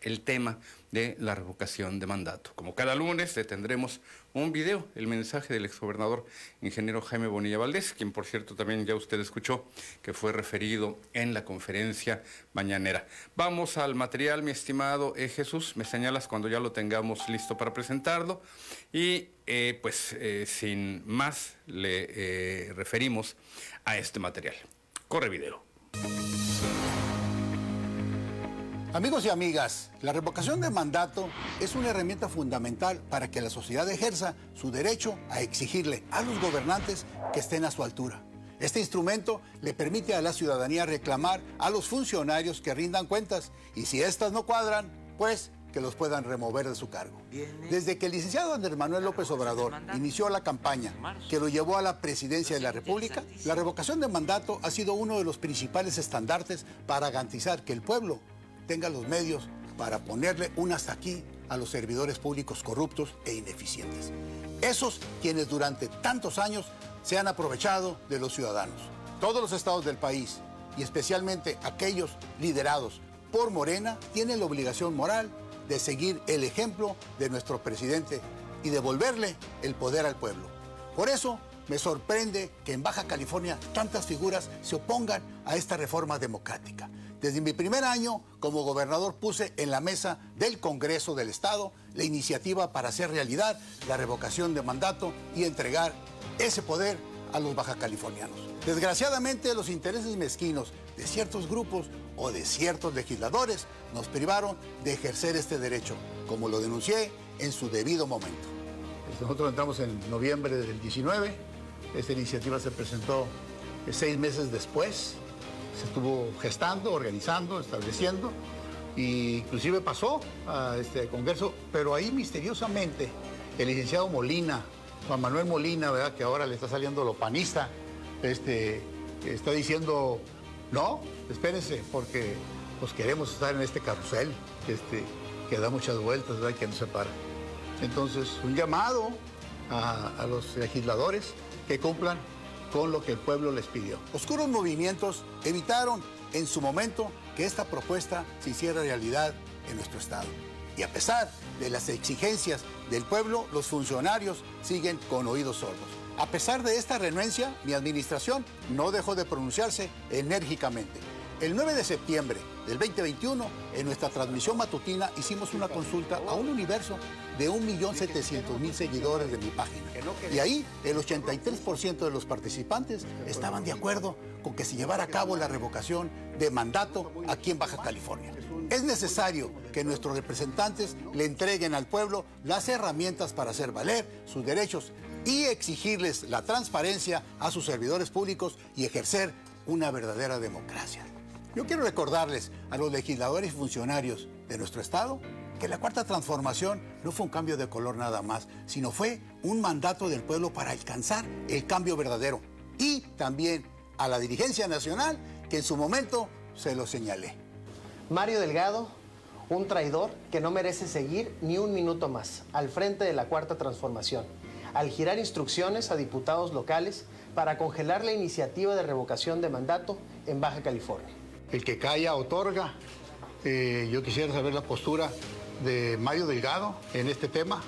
el tema de la revocación de mandato. Como cada lunes tendremos un video, el mensaje del exgobernador ingeniero Jaime Bonilla Valdés, quien por cierto también ya usted escuchó que fue referido en la conferencia mañanera. Vamos al material, mi estimado eh, Jesús, me señalas cuando ya lo tengamos listo para presentarlo y eh, pues eh, sin más le referimos a este material. Corre video. Amigos y amigas, la revocación de mandato es una herramienta fundamental para que la sociedad ejerza su derecho a exigirle a los gobernantes que estén a su altura. Este instrumento le permite a la ciudadanía reclamar a los funcionarios que rindan cuentas y si éstas no cuadran, pues que los puedan remover de su cargo. Desde que el licenciado Andrés Manuel López Obrador inició la campaña que lo llevó a la presidencia de la República, la revocación de mandato ha sido uno de los principales estandartes para garantizar que el pueblo tenga los medios para ponerle un hasta aquí a los servidores públicos corruptos e ineficientes. Esos quienes durante tantos años se han aprovechado de los ciudadanos. Todos los estados del país y especialmente aquellos liderados por Morena tienen la obligación moral de seguir el ejemplo de nuestro presidente y devolverle el poder al pueblo. Por eso me sorprende que en Baja California tantas figuras se opongan a esta reforma democrática. Desde mi primer año como gobernador puse en la mesa del Congreso del Estado la iniciativa para hacer realidad la revocación de mandato y entregar ese poder a los baja californianos. Desgraciadamente los intereses mezquinos de ciertos grupos o de ciertos legisladores nos privaron de ejercer este derecho, como lo denuncié en su debido momento. Nosotros entramos en noviembre del 19, esta iniciativa se presentó seis meses después se estuvo gestando, organizando, estableciendo, e inclusive pasó a este Congreso, pero ahí misteriosamente el licenciado Molina, Juan Manuel Molina, ¿verdad? que ahora le está saliendo lo panista, este, está diciendo, no, espérense, porque pues queremos estar en este carrusel este, que da muchas vueltas, ¿verdad? que nos separa. Entonces, un llamado a los legisladores que cumplan con lo que el pueblo les pidió. Oscuros movimientos evitaron en su momento que esta propuesta se hiciera realidad en nuestro Estado. Y a pesar de las exigencias del pueblo, los funcionarios siguen con oídos sordos. A pesar de esta renuencia, mi administración no dejó de pronunciarse enérgicamente. El 9 de septiembre del 2021, en nuestra transmisión matutina, hicimos una consulta a un universo de 1.700.000 seguidores de mi página. Y ahí el 83% de los participantes estaban de acuerdo con que se llevara a cabo la revocación de mandato aquí en Baja California. Es necesario que nuestros representantes le entreguen al pueblo las herramientas para hacer valer sus derechos y exigirles la transparencia a sus servidores públicos y ejercer una verdadera democracia. Yo quiero recordarles a los legisladores y funcionarios de nuestro Estado que la cuarta transformación no fue un cambio de color nada más, sino fue un mandato del pueblo para alcanzar el cambio verdadero. Y también a la dirigencia nacional, que en su momento se lo señalé. Mario Delgado, un traidor que no merece seguir ni un minuto más al frente de la cuarta transformación, al girar instrucciones a diputados locales para congelar la iniciativa de revocación de mandato en Baja California. El que calla otorga. Eh, yo quisiera saber la postura de Mario Delgado en este tema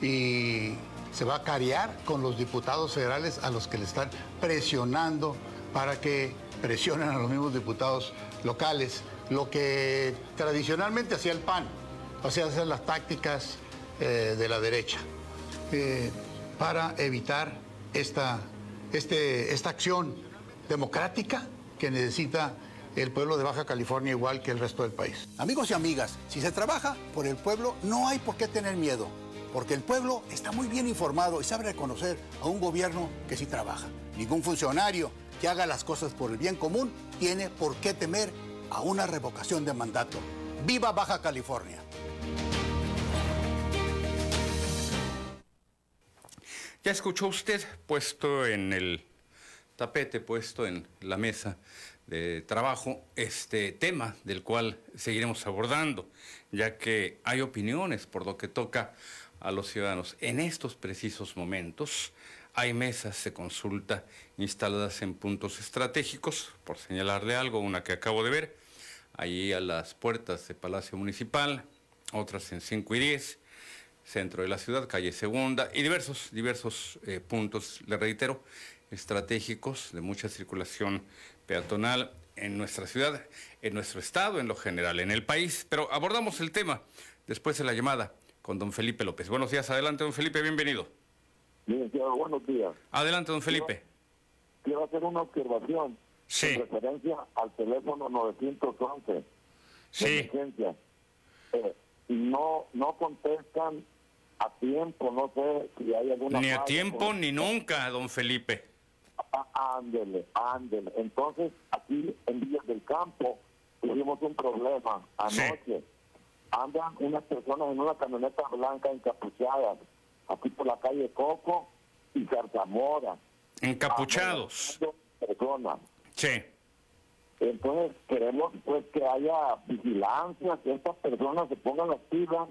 y se va a cariar con los diputados federales a los que le están presionando para que presionen a los mismos diputados locales, lo que tradicionalmente hacía el PAN, o sea, hacer las tácticas eh, de la derecha, eh, para evitar esta, este, esta acción democrática que necesita el pueblo de Baja California igual que el resto del país. Amigos y amigas, si se trabaja por el pueblo, no hay por qué tener miedo, porque el pueblo está muy bien informado y sabe reconocer a un gobierno que sí trabaja. Ningún funcionario que haga las cosas por el bien común tiene por qué temer a una revocación de mandato. ¡Viva Baja California! Ya escuchó usted, puesto en el tapete, puesto en la mesa, de trabajo este tema del cual seguiremos abordando, ya que hay opiniones por lo que toca a los ciudadanos. En estos precisos momentos hay mesas de consulta instaladas en puntos estratégicos, por señalarle algo, una que acabo de ver, allí a las puertas de Palacio Municipal, otras en 5 y 10, centro de la ciudad, calle Segunda, y diversos, diversos eh, puntos, le reitero, estratégicos de mucha circulación peatonal en nuestra ciudad, en nuestro estado, en lo general, en el país. Pero abordamos el tema después de la llamada con don Felipe López. Buenos días, adelante, don Felipe, bienvenido. buenos días. Adelante, don Felipe. Quiero, hacer una observación sí. en referencia al teléfono 911. Sí. Eh, no, no contestan a tiempo, no sé si hay alguna... Ni a tiempo ni nunca, don Felipe. Ándele, ándele. Entonces, aquí en Villas del Campo tuvimos un problema anoche. Andan unas personas en una camioneta blanca encapuchadas, aquí por la calle Coco y Zarzamora. Encapuchados. Personas. Sí. Entonces queremos pues que haya vigilancia, que estas personas se pongan las pilas,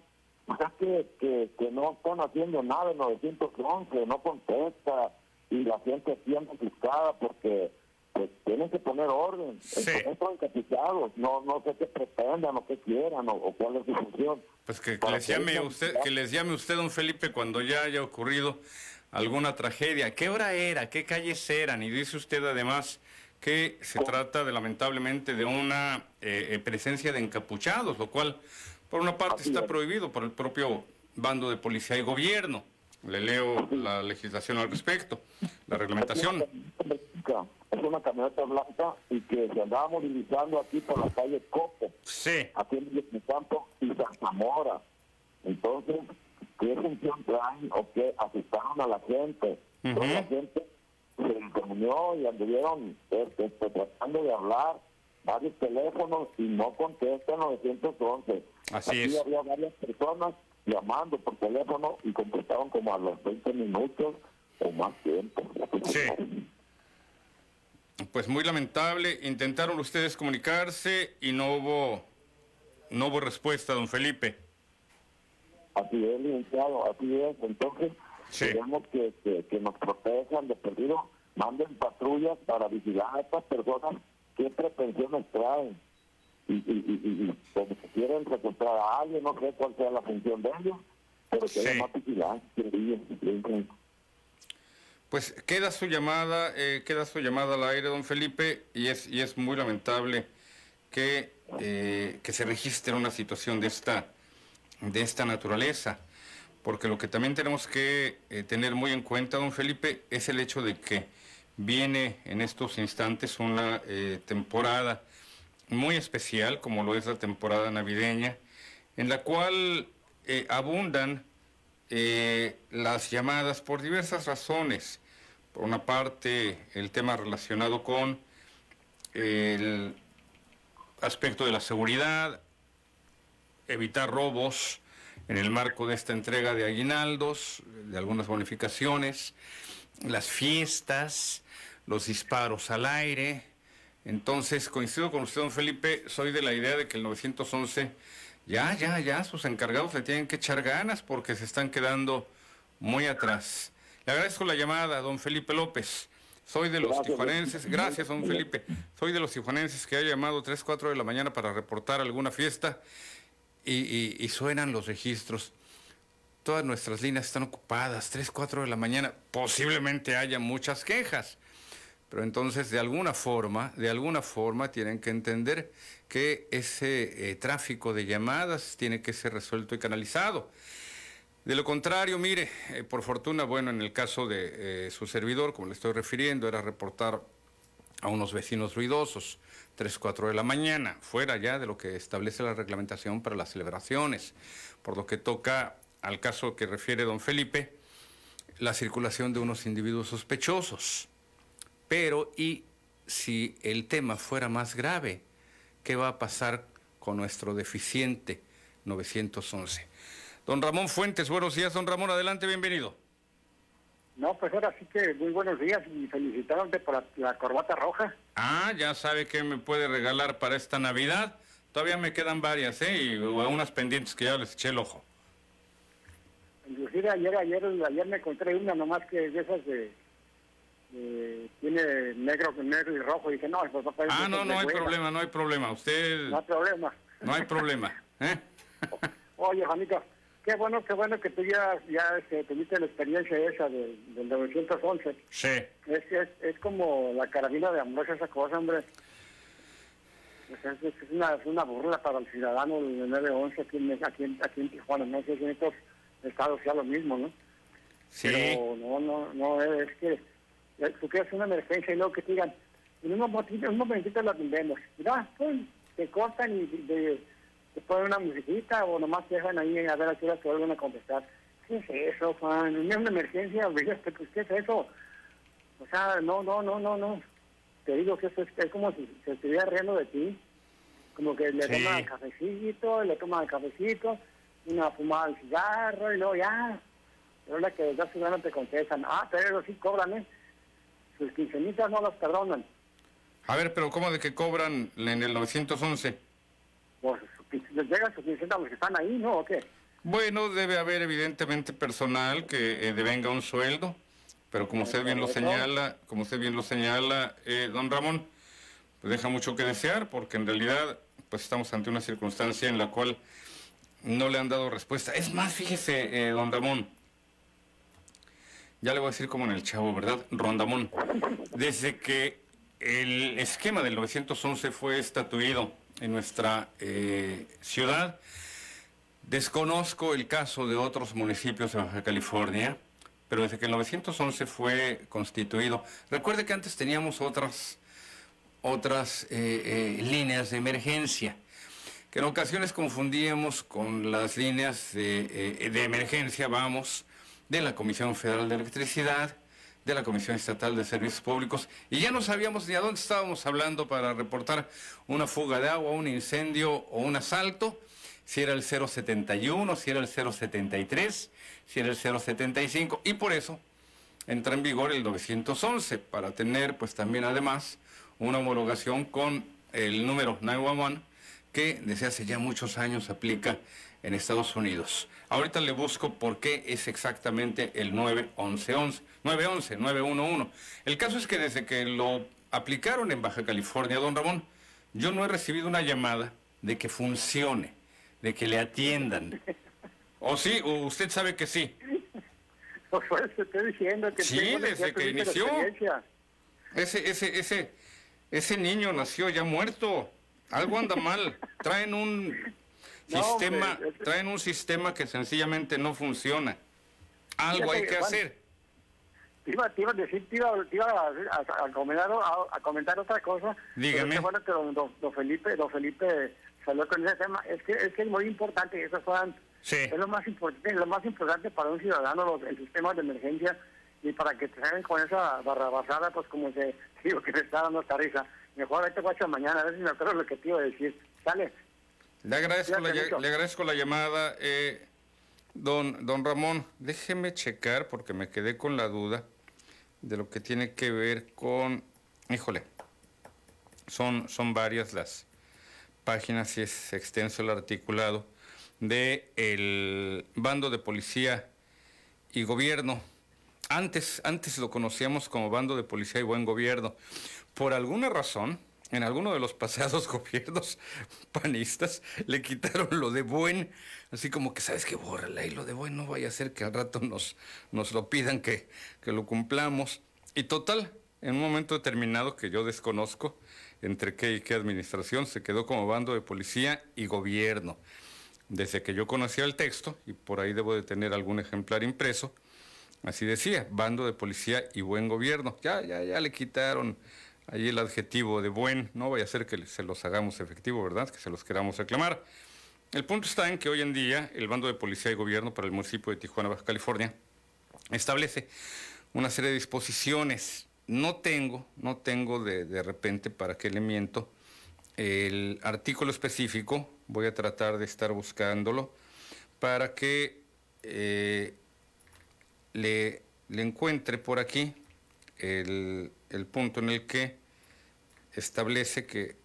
sea que, que, que no están haciendo nada en 911, no contesta, y la gente siempre buscada porque pues tienen que poner orden. Sí. Están encapuchados, no, no sé qué pretendan o qué quieran o, o cuál es su función. Pues que, les llame usted, que les llame usted, don Felipe, cuando ya haya ocurrido alguna tragedia. ¿Qué hora era? ¿Qué calles eran? Y dice usted además que se trata de lamentablemente de una eh, eh, presencia de encapuchados, lo cual por una parte Así está es. prohibido por el propio bando de policía y gobierno. Le leo la legislación al respecto, la reglamentación. Es una camioneta blanca y que se andaba movilizando aquí por la calle Coco. Sí, aquí en el campo y San Zamora. Entonces, ¿qué función traen o qué asustaron a la gente? Ujú. Toda la gente se reunió y anduvieron este, este, tratando de hablar varios teléfonos y no contestan 911. Así Aquí es. había varias personas llamando por teléfono y contestaron como a los 20 minutos o más tiempo. Sí. Pues muy lamentable, intentaron ustedes comunicarse y no hubo, no hubo respuesta, don Felipe. Así es, licenciado, así es. Entonces, Sí. queremos que, que, que nos protejan de perdido, manden patrullas para vigilar a estas personas qué pretensiones traen. Y, y, y, y, y como si quieren secuestrar a alguien, no sé cuál sea la función de ellos, pero que haya más vigilancia. Pues queda su llamada, eh, queda su llamada al aire, don Felipe, y es, y es muy lamentable que, eh, que se registre una situación de esta, de esta naturaleza, porque lo que también tenemos que eh, tener muy en cuenta, don Felipe, es el hecho de que viene en estos instantes una temporada muy especial, como lo es la temporada navideña, en la cual eh, abundan eh, las llamadas por diversas razones. Por una parte, el tema relacionado con el aspecto de la seguridad, evitar robos en el marco de esta entrega de aguinaldos, de algunas bonificaciones, las fiestas, los disparos al aire. Entonces, coincido con usted, don Felipe, soy de la idea de que el 911 ya, ya, ya, sus encargados le tienen que echar ganas porque se están quedando muy atrás. Le agradezco la llamada, don Felipe López. Soy de los Gracias, tijuanenses. Gracias, don Felipe. Soy de los tijuanenses que ha llamado 3, 4 de la mañana para reportar alguna fiesta y, y- y suenan los registros. Todas nuestras líneas están ocupadas, 3, 4 de la mañana. Posiblemente haya muchas quejas. Pero entonces, de alguna forma, de alguna forma, tienen que entender que ese eh, tráfico de llamadas tiene que ser resuelto y canalizado. De lo contrario, mire, eh, por fortuna, bueno, en el caso de eh, su servidor, como le estoy refiriendo, era reportar a unos vecinos ruidosos, 3, 4 de la mañana, fuera ya de lo que establece la reglamentación para las celebraciones. Por lo que toca al caso que refiere don Felipe, la circulación de unos individuos sospechosos. Pero, ¿y si el tema fuera más grave? ¿Qué va a pasar con nuestro deficiente 911? Don Ramón Fuentes, buenos días, don Ramón, adelante, bienvenido. No, pues ahora sí que muy buenos días y felicitándote por la, la corbata roja. Ah, ya sabe qué me puede regalar para esta Navidad. Todavía me quedan varias, ¿eh? Y unas pendientes que ya les eché el ojo. Inclusive ayer, ayer, ayer me encontré una nomás que de esas de, eh, tiene negro, negro y rojo. Y dije, no, pues papá. Ah, no, no hay problema, no hay problema. Usted. No hay problema. No hay problema. ¿eh? Oye, Juanito, qué bueno, qué bueno que tú ya, ya este, tuviste la experiencia esa de, del 911. Sí. Es, es, es como la carabina de Ambrosio, esa cosa, hombre. Es, es, es una, es una burla para el ciudadano del 911 aquí en, aquí, en, aquí en Tijuana. No sé si en estos estados sea lo mismo, ¿no? Sí. Pero no, no, no, es que tú quieres una emergencia y luego que te digan, en un momentito, en un momentito lo atendemos. Mira, pues, te cortan y de, te ponen una musiquita o nomás te dejan ahí a ver a qué hora te vuelven a contestar. ¿Qué es eso, Juan? No es una emergencia, pues, ¿qué es eso? O sea, no, no, no, no, no. Te digo que eso es, es como si se estuviera riendo de ti. Como que le Sí. toma el cafecito, le toma el cafecito, una fumada de cigarro y luego ya. Pero la que desde hace no te contestan. Ah, pero sí cobran, ¿eh? Sus quincenitas no las perdonan. A ver, pero ¿cómo de que cobran en el 911? Pues les llegan sus quincenas los que están ahí, ¿no? ¿O qué? Bueno, debe haber evidentemente personal que eh, devenga un sueldo, pero como usted bien lo señala, como usted bien lo señala, eh, don Ramón, pues deja mucho que desear, porque en realidad, pues estamos ante una circunstancia en la cual no le han dado respuesta. Es más, fíjese, eh, don Ramón, ya le voy a decir como en el chavo, ¿verdad? Rondamón. Desde que el esquema del 911 fue estatuido en nuestra eh, ciudad, desconozco el caso de otros municipios de Baja California, pero desde que el 911 fue constituido, recuerde que antes teníamos otras, otras eh, eh, líneas de emergencia que en ocasiones confundíamos con las líneas de, de emergencia, vamos, de la Comisión Federal de Electricidad, de la Comisión Estatal de Servicios Públicos, y ya no sabíamos ni a dónde estábamos hablando para reportar una fuga de agua, un incendio o un asalto, si era el 071, si era el 073, si era el 075, y por eso entra en vigor el 911, para tener pues también además una homologación con el número 911 que desde hace ya muchos años aplica en Estados Unidos. Ahorita le busco por qué es exactamente el 911, 911, 911. El caso es que desde que lo aplicaron en Baja California, don Ramón, yo no he recibido una llamada de que funcione, de que le atiendan. ¿O sí? ¿O usted sabe que sí? Por eso estoy diciendo que... Sí, desde que inició. Ese, ese, ese, ese niño nació ya muerto. Algo anda mal. Traen un No, sistema, hombre, es- traen un sistema que sencillamente no funciona. Algo hay que hacer. Te iba, te iba a decir, te iba, te iba a, a- a comentar, a, a comentar otra cosa. Dígame. Pero bueno que don, don- don Felipe, don Felipe salió con ese tema. Es que es, que es muy importante. Eso Sí. es lo más importante, lo más importante para un ciudadano, los, el sistema de emergencia y para que te salgan con esa barrabasada, pues como se digo que me está dando esta risa. Mejor ahorita guacho mañana, a ver si me acuerdo lo que te iba a decir. Sale. Le agradezco, la, le agradezco la llamada. eh, don, don Ramón, déjeme checar porque me quedé con la duda de lo que tiene que ver con... Híjole, son, son varias las páginas y es extenso el articulado de el bando de policía y gobierno. Antes, antes lo conocíamos como bando de policía y buen gobierno. Por alguna razón, en alguno de los pasados gobiernos panistas le quitaron lo de buen, así como que sabes que bórrala y lo de buen no vaya a ser que al rato nos, nos lo pidan que, que lo cumplamos. Y total, en un momento determinado que yo desconozco entre qué y qué administración, se quedó como bando de policía y gobierno. Desde que yo conocía el texto, y por ahí debo de tener algún ejemplar impreso, así decía, bando de policía y buen gobierno. Ya, ya, ya le quitaron ahí el adjetivo de buen, no vaya a ser que se los hagamos efectivo, ¿verdad? Que se los queramos reclamar. El punto está en que hoy en día el bando de policía y gobierno para el municipio de Tijuana, Baja California, establece una serie de disposiciones. No tengo, no tengo de, de repente, para qué le miento, el artículo específico, voy a tratar de estar buscándolo, para que eh, le, encuentre por aquí el punto en el que establece que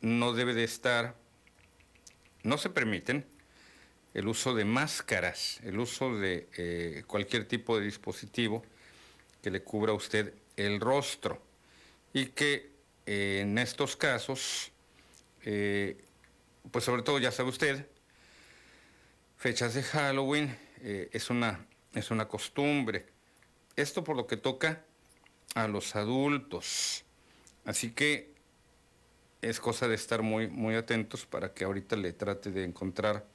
no debe de estar, no se permiten el uso de máscaras, el uso de eh, cualquier tipo de dispositivo que le cubra a usted el rostro y que eh, en estos casos, eh, pues sobre todo ya sabe usted, fechas de Halloween es, una, es una costumbre. Esto por lo que toca a los adultos. Así que es cosa de estar muy, muy atentos para que ahorita le trate de encontrar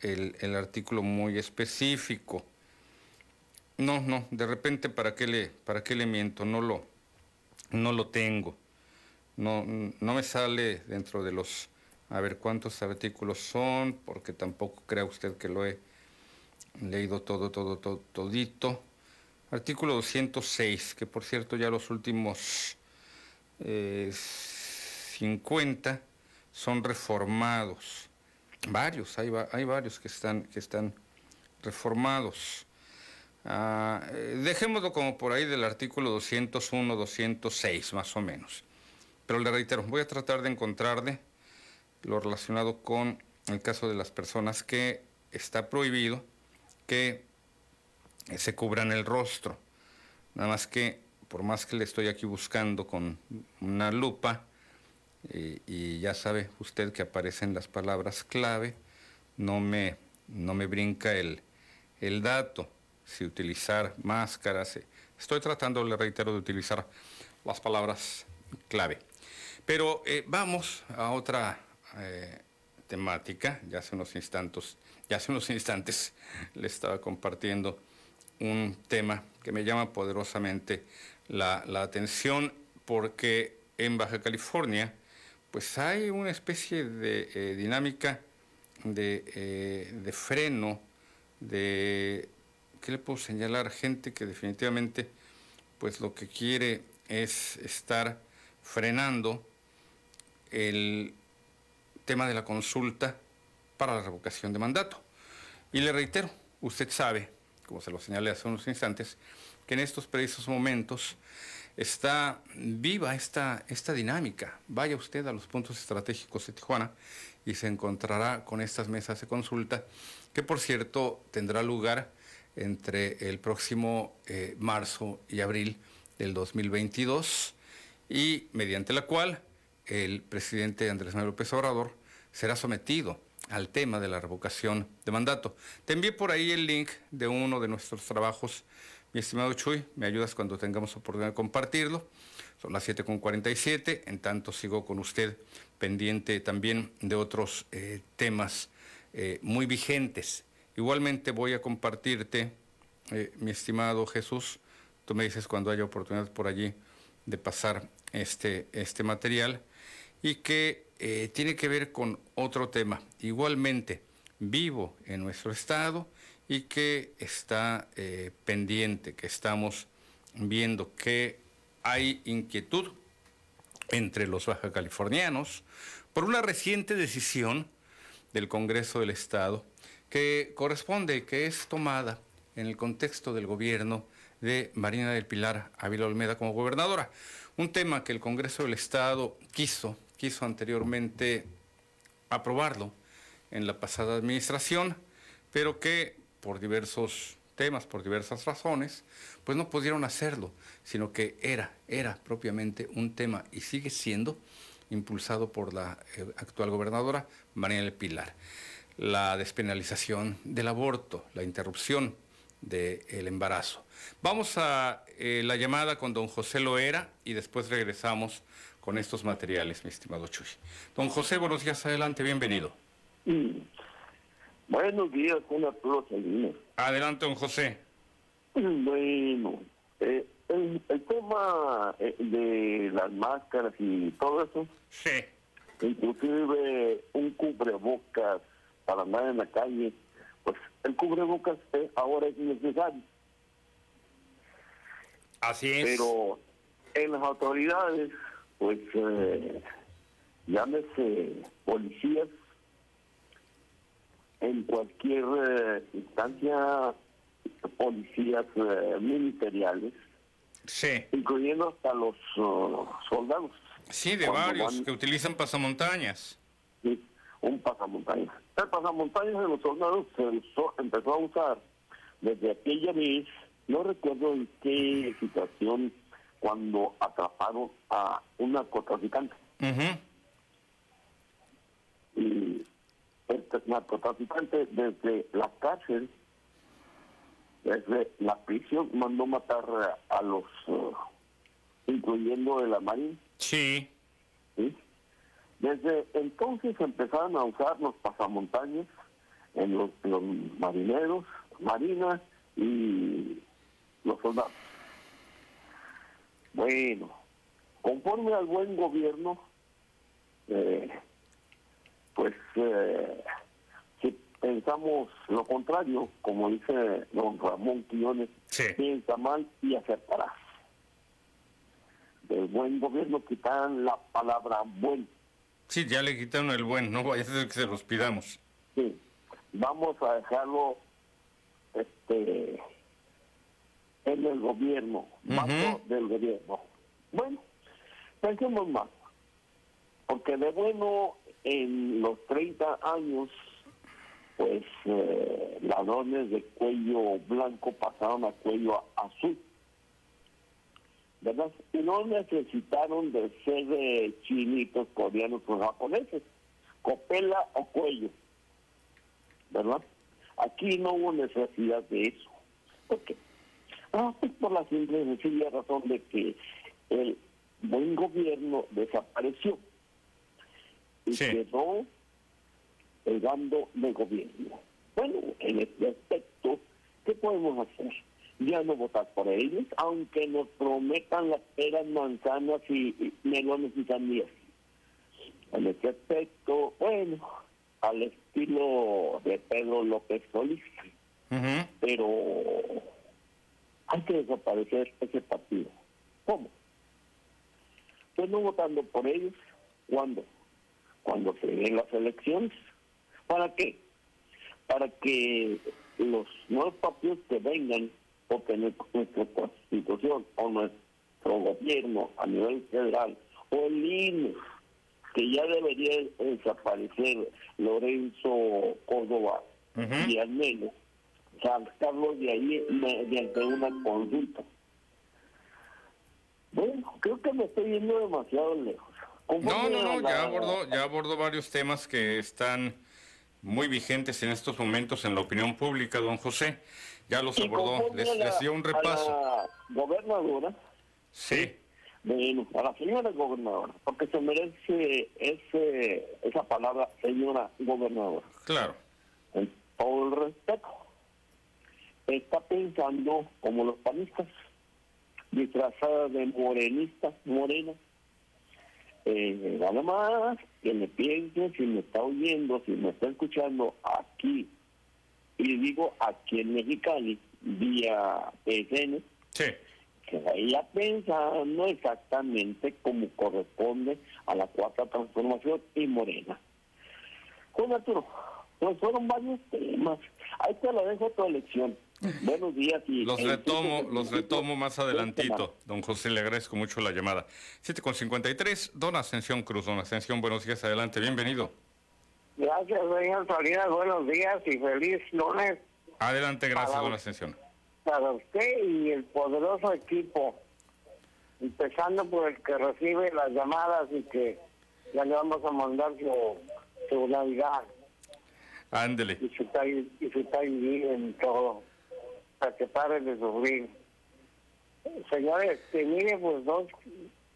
el, artículo muy específico. No, no, de repente para qué le, para qué le miento, no lo, no lo tengo. No, no me sale dentro de los, a ver cuántos artículos son, porque tampoco crea usted que lo he leído todo, todo, todo, todito. Artículo 206, que por cierto ya los últimos 50 eh, son reformados. Varios, hay, hay varios que están, que están reformados. Ah, eh, dejémoslo como por ahí del artículo 201, 206, más o menos. Pero le reitero, voy a tratar de encontrarle lo relacionado con el caso de las personas que está prohibido que se cubran el rostro. Nada más que, por más que le estoy aquí buscando con una lupa, y, y ya sabe usted que aparecen las palabras clave, no me, no me brinca el, el dato si utilizar máscaras. Eh, estoy tratando, le reitero, de utilizar las palabras clave. Pero eh, vamos a otra eh, temática. Ya hace unos instantes, ya hace unos instantes le estaba compartiendo un tema que me llama poderosamente la, atención porque en Baja California pues hay una especie de dinámica de, de freno, de ¿qué le puedo señalar? Gente que definitivamente, pues lo que quiere es estar frenando el tema de la consulta para la revocación de mandato. Y le reitero, usted sabe, como se lo señalé hace unos instantes, que en estos precisos momentos está viva esta, esta dinámica. Vaya usted a los puntos estratégicos de Tijuana y se encontrará con estas mesas de consulta, que por cierto tendrá lugar entre el próximo eh, marzo y abril del 2022 y mediante la cual el presidente Andrés Manuel López Obrador será sometido al tema de la revocación de mandato. Te envié por ahí el link de uno de nuestros trabajos, mi estimado Chuy, me ayudas cuando tengamos oportunidad de compartirlo. Son las 7.47, en tanto sigo con usted pendiente también de otros eh, temas eh, muy vigentes. Igualmente voy a compartirte, eh, mi estimado Jesús, tú me dices cuando haya oportunidad por allí de pasar este, este material y que tiene que ver con otro tema, igualmente vivo en nuestro estado y que está eh, pendiente, que estamos viendo que hay inquietud entre los baja californianos por una reciente decisión del Congreso del Estado que corresponde, que es tomada en el contexto del gobierno de Marina del Pilar Ávila Olmeda como gobernadora. Un tema que el Congreso del Estado quiso, quiso anteriormente aprobarlo en la pasada administración, pero que por diversos temas, por diversas razones, pues no pudieron hacerlo, sino que era, era propiamente un tema y sigue siendo impulsado por la eh, actual gobernadora Marina del Pilar la despenalización del aborto, la interrupción del embarazo. Vamos a eh, la llamada con don José Loera y después regresamos con estos materiales, mi estimado Chuy. Don José, buenos días, adelante, bienvenido. Buenos días, una Adelante, don José. Bueno, eh, el, tema eh, de las máscaras y todo eso. Sí. Inclusive un cubrebocas para andar en la calle, pues el cubrebocas ahora es necesario. Así es. Pero en las autoridades, pues eh, llámese policías, en cualquier eh, instancia, policías eh, ministeriales, sí. incluyendo hasta los uh, soldados. Sí, de varios que utilizan pasamontañas. Sí, un pasamontañas. El pasamontañas de los soldados se empezó a usar desde aquella vez, no recuerdo en qué situación cuando atraparon a un narcotraficante. Y el narcotraficante desde la cárcel, desde la prisión, mandó matar a los, uh, incluyendo de la Marina. Sí. ¿sí? Desde entonces empezaron a usar los pasamontañas en los, los marineros, marinas y los soldados. Bueno, conforme al buen gobierno, eh, pues eh, si pensamos lo contrario, como dice don Ramón Quillones, Sí. piensa mal y acertarás. Del buen gobierno quitan la palabra buen. Sí, ya le quitaron el buen, no vaya a ser que se los pidamos. Sí, vamos a dejarlo este en el gobierno, bajo del gobierno. Bueno, pensemos más, porque de bueno en los 30 años, pues eh, ladrones de cuello blanco pasaron a cuello azul. ¿Verdad? Y no necesitaron de ser eh, chinitos, coreanos o japoneses, copela o cuello. ¿verdad? Aquí no hubo necesidad de eso. ¿Por qué? Ah, pues por la simple y sencilla razón de que el buen gobierno desapareció y Sí. quedó el bando de gobierno. Bueno, en este aspecto, ¿qué podemos hacer? Ya no votar por ellos, aunque nos prometan las peras, manzanas y, melones y sandías. En este aspecto, bueno, al estilo de Pedro López Solís, Ujú. pero hay que desaparecer ese partido. ¿Cómo? Pues no votando por ellos. ¿Cuándo? Cuando se den las elecciones. ¿Para qué? Para que los nuevos partidos que vengan, porque nuestra nuestra constitución o nuestro gobierno a nivel federal o el INE, que ya debería desaparecer Lorenzo Córdoba Ujú. y al menos sacarlos de ahí mediante una consulta. Bueno, creo que me estoy yendo demasiado lejos. No, no, a no, ya abordó, ya abordó varios temas que están muy vigentes en estos momentos en la opinión pública, don José. Ya los abordó, les, a les dio un a repaso. la gobernadora, Sí, bueno, a la señora gobernadora, porque se merece ese, esa palabra, señora gobernadora. claro. con todo el respeto, está pensando como los panistas, disfrazada de morenista, morena. Eh, nada más que me piense si me está oyendo, si me está escuchando aquí, y digo aquí en Mexicali, vía PSN, Sí, que vaya pensando exactamente como corresponde a la cuarta transformación y morena. Juan Arturo, pues fueron varios temas. Ahí te lo dejo tu elección. Buenos días y... los retomo, los retomo más adelantito. Don José, le agradezco mucho la llamada. 7 con 53, don Ascensión Cruz. Don Ascensión, buenos días, adelante, bienvenido. Gracias, señor Salinas. Buenos días y feliz lunes Adelante, gracias, don Ascensión. para usted y el poderoso equipo. Empezando por el que recibe las llamadas y que ya le vamos a mandar su, su Navidad Ándele. y su time, y su time en todo, para que pare de sufrir. Señores, que mire, pues dos,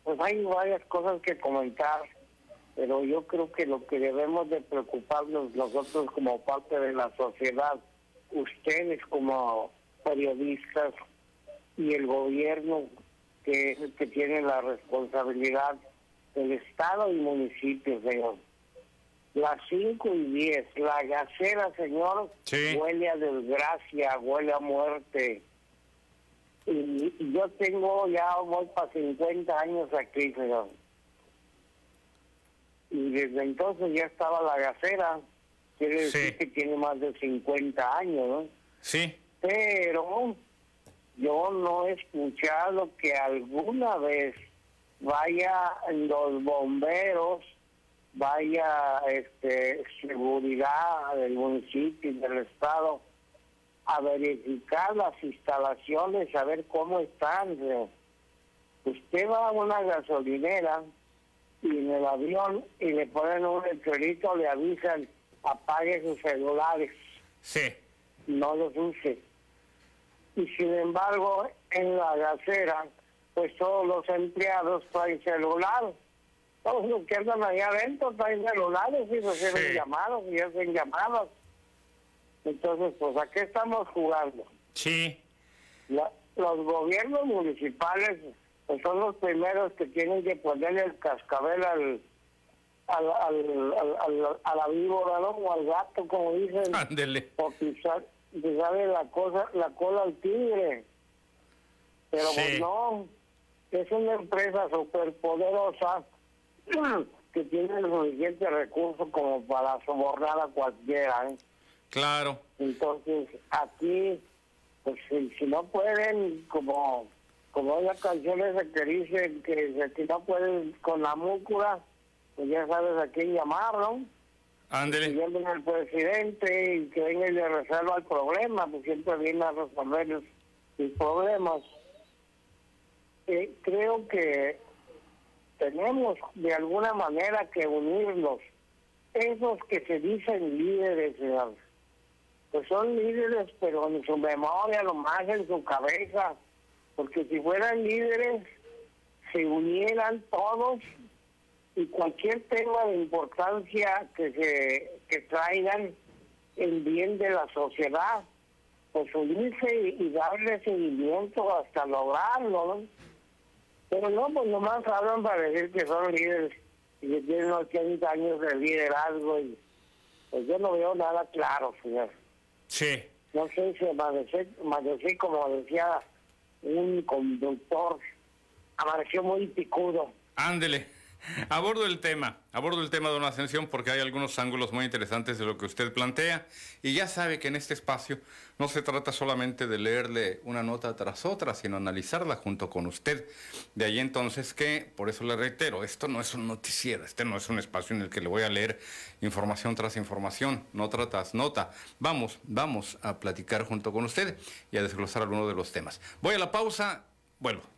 pues hay varias cosas que comentar, pero yo creo que lo que debemos de preocuparnos nosotros como parte de la sociedad, ustedes como periodistas y el gobierno que que tiene la responsabilidad del Estado y municipios, señor. Las 5 y 10, la gacera, señor, Sí. huele a desgracia, huele a muerte. Y, y yo tengo ya, voy para 50 años aquí, señor. Y desde entonces ya estaba la gacera, quiere decir que tiene más de 50 años, ¿no? Sí, pero yo no he escuchado que alguna vez vaya los bomberos, vaya este seguridad del municipio y del estado a verificar las instalaciones, a ver cómo están. Usted va a una gasolinera y en el avión y le ponen un letrerito, le avisan, apague sus celulares. Sí. No los use. Y sin embargo, en la gasera, pues todos los empleados traen celular. Todos los que andan ahí adentro traen celulares y reciben Sí. llamados y hacen llamadas. Entonces, pues, ¿a qué estamos jugando? Sí. La- los gobiernos municipales pues, son los primeros que tienen que ponerle el cascabel al, al, al- al- al- a la víbora, ¿no? O al gato, como dicen, Ándele. o pisar, pisarle la, cosa, la cola al tigre. Pero Sí. pues no, es una empresa superpoderosa que tiene el suficiente recurso como para sobornar a cualquiera. ¿eh? Claro. Entonces, aquí, pues si, si no pueden, como como hay la canción esa que dice que si no pueden con la múcula, pues ya sabes a quién llamar, ¿no? Ándele. al presidente y que venga y le resuelva el problema, pues siempre viene a resolver los, los problemas. Eh, creo que tenemos de alguna manera que unirnos. Esos que se dicen líderes, pues son líderes, pero en su memoria, nomás en su cabeza. Porque si fueran líderes, se unieran todos y cualquier tema de importancia que se que traigan en bien de la sociedad, pues unirse y darle seguimiento hasta lograrlo, ¿no? Pero no, pues nomás hablan para decir que son líderes y que tienen 80 años de liderazgo y pues yo no veo nada claro, señor. Sí. No sé si amanecí, amanecí como decía un conductor, amaneció muy picudo. Ándele. Abordo el tema, abordo el tema de una ascensión porque hay algunos ángulos muy interesantes de lo que usted plantea y ya sabe que en este espacio no se trata solamente de leerle una nota tras otra, sino analizarla junto con usted. De ahí entonces que, por eso le reitero, esto no es un noticiero, este no es un espacio en el que le voy a leer información tras información, nota tras nota. Vamos, vamos a platicar junto con usted y a desglosar algunos de los temas. Voy a la pausa, vuelvo.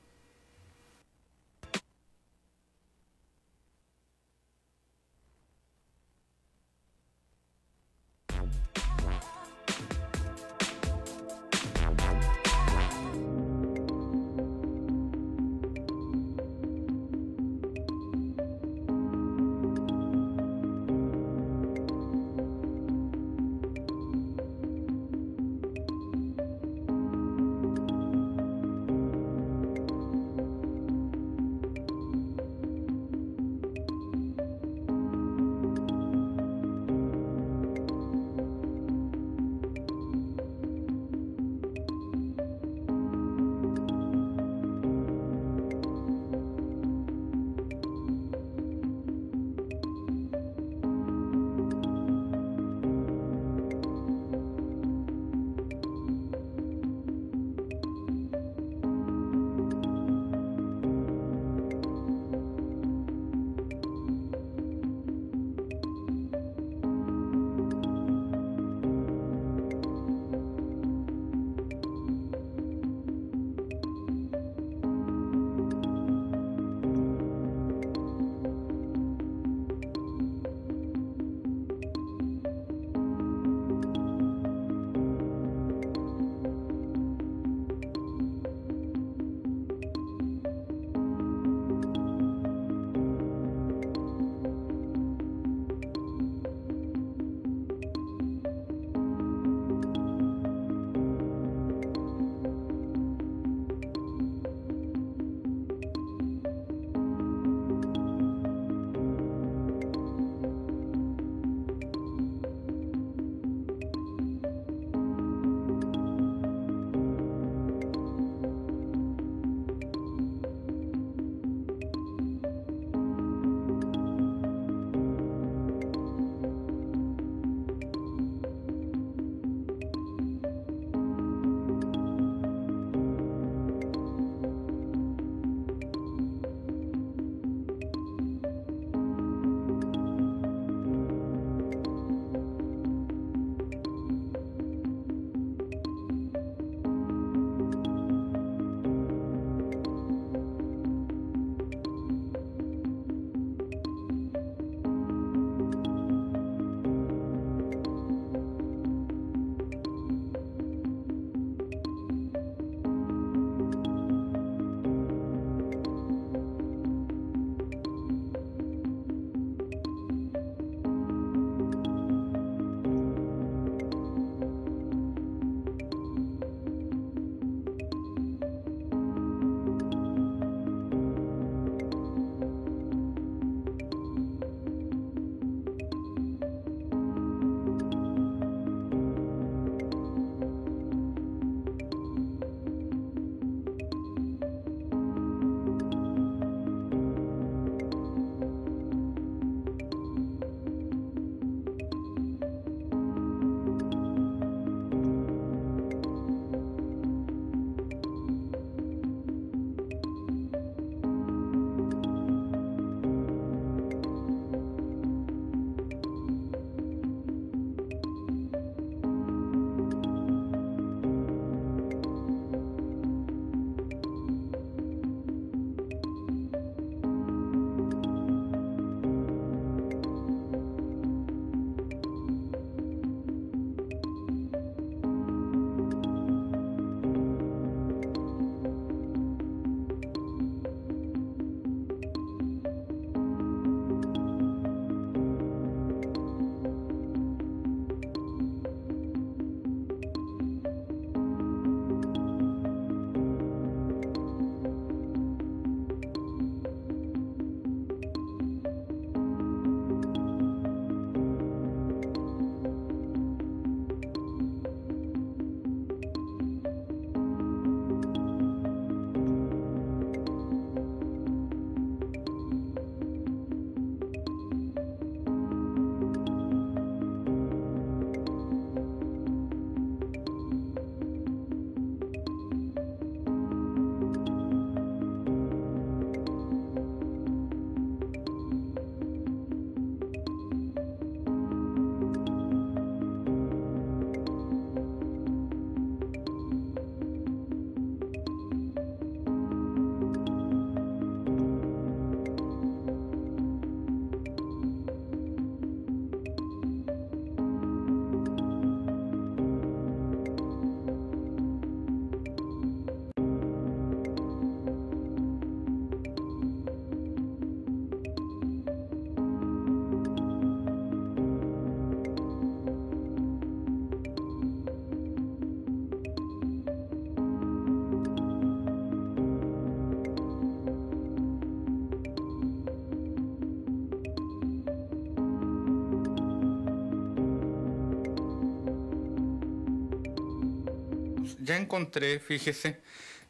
Ya encontré, fíjese,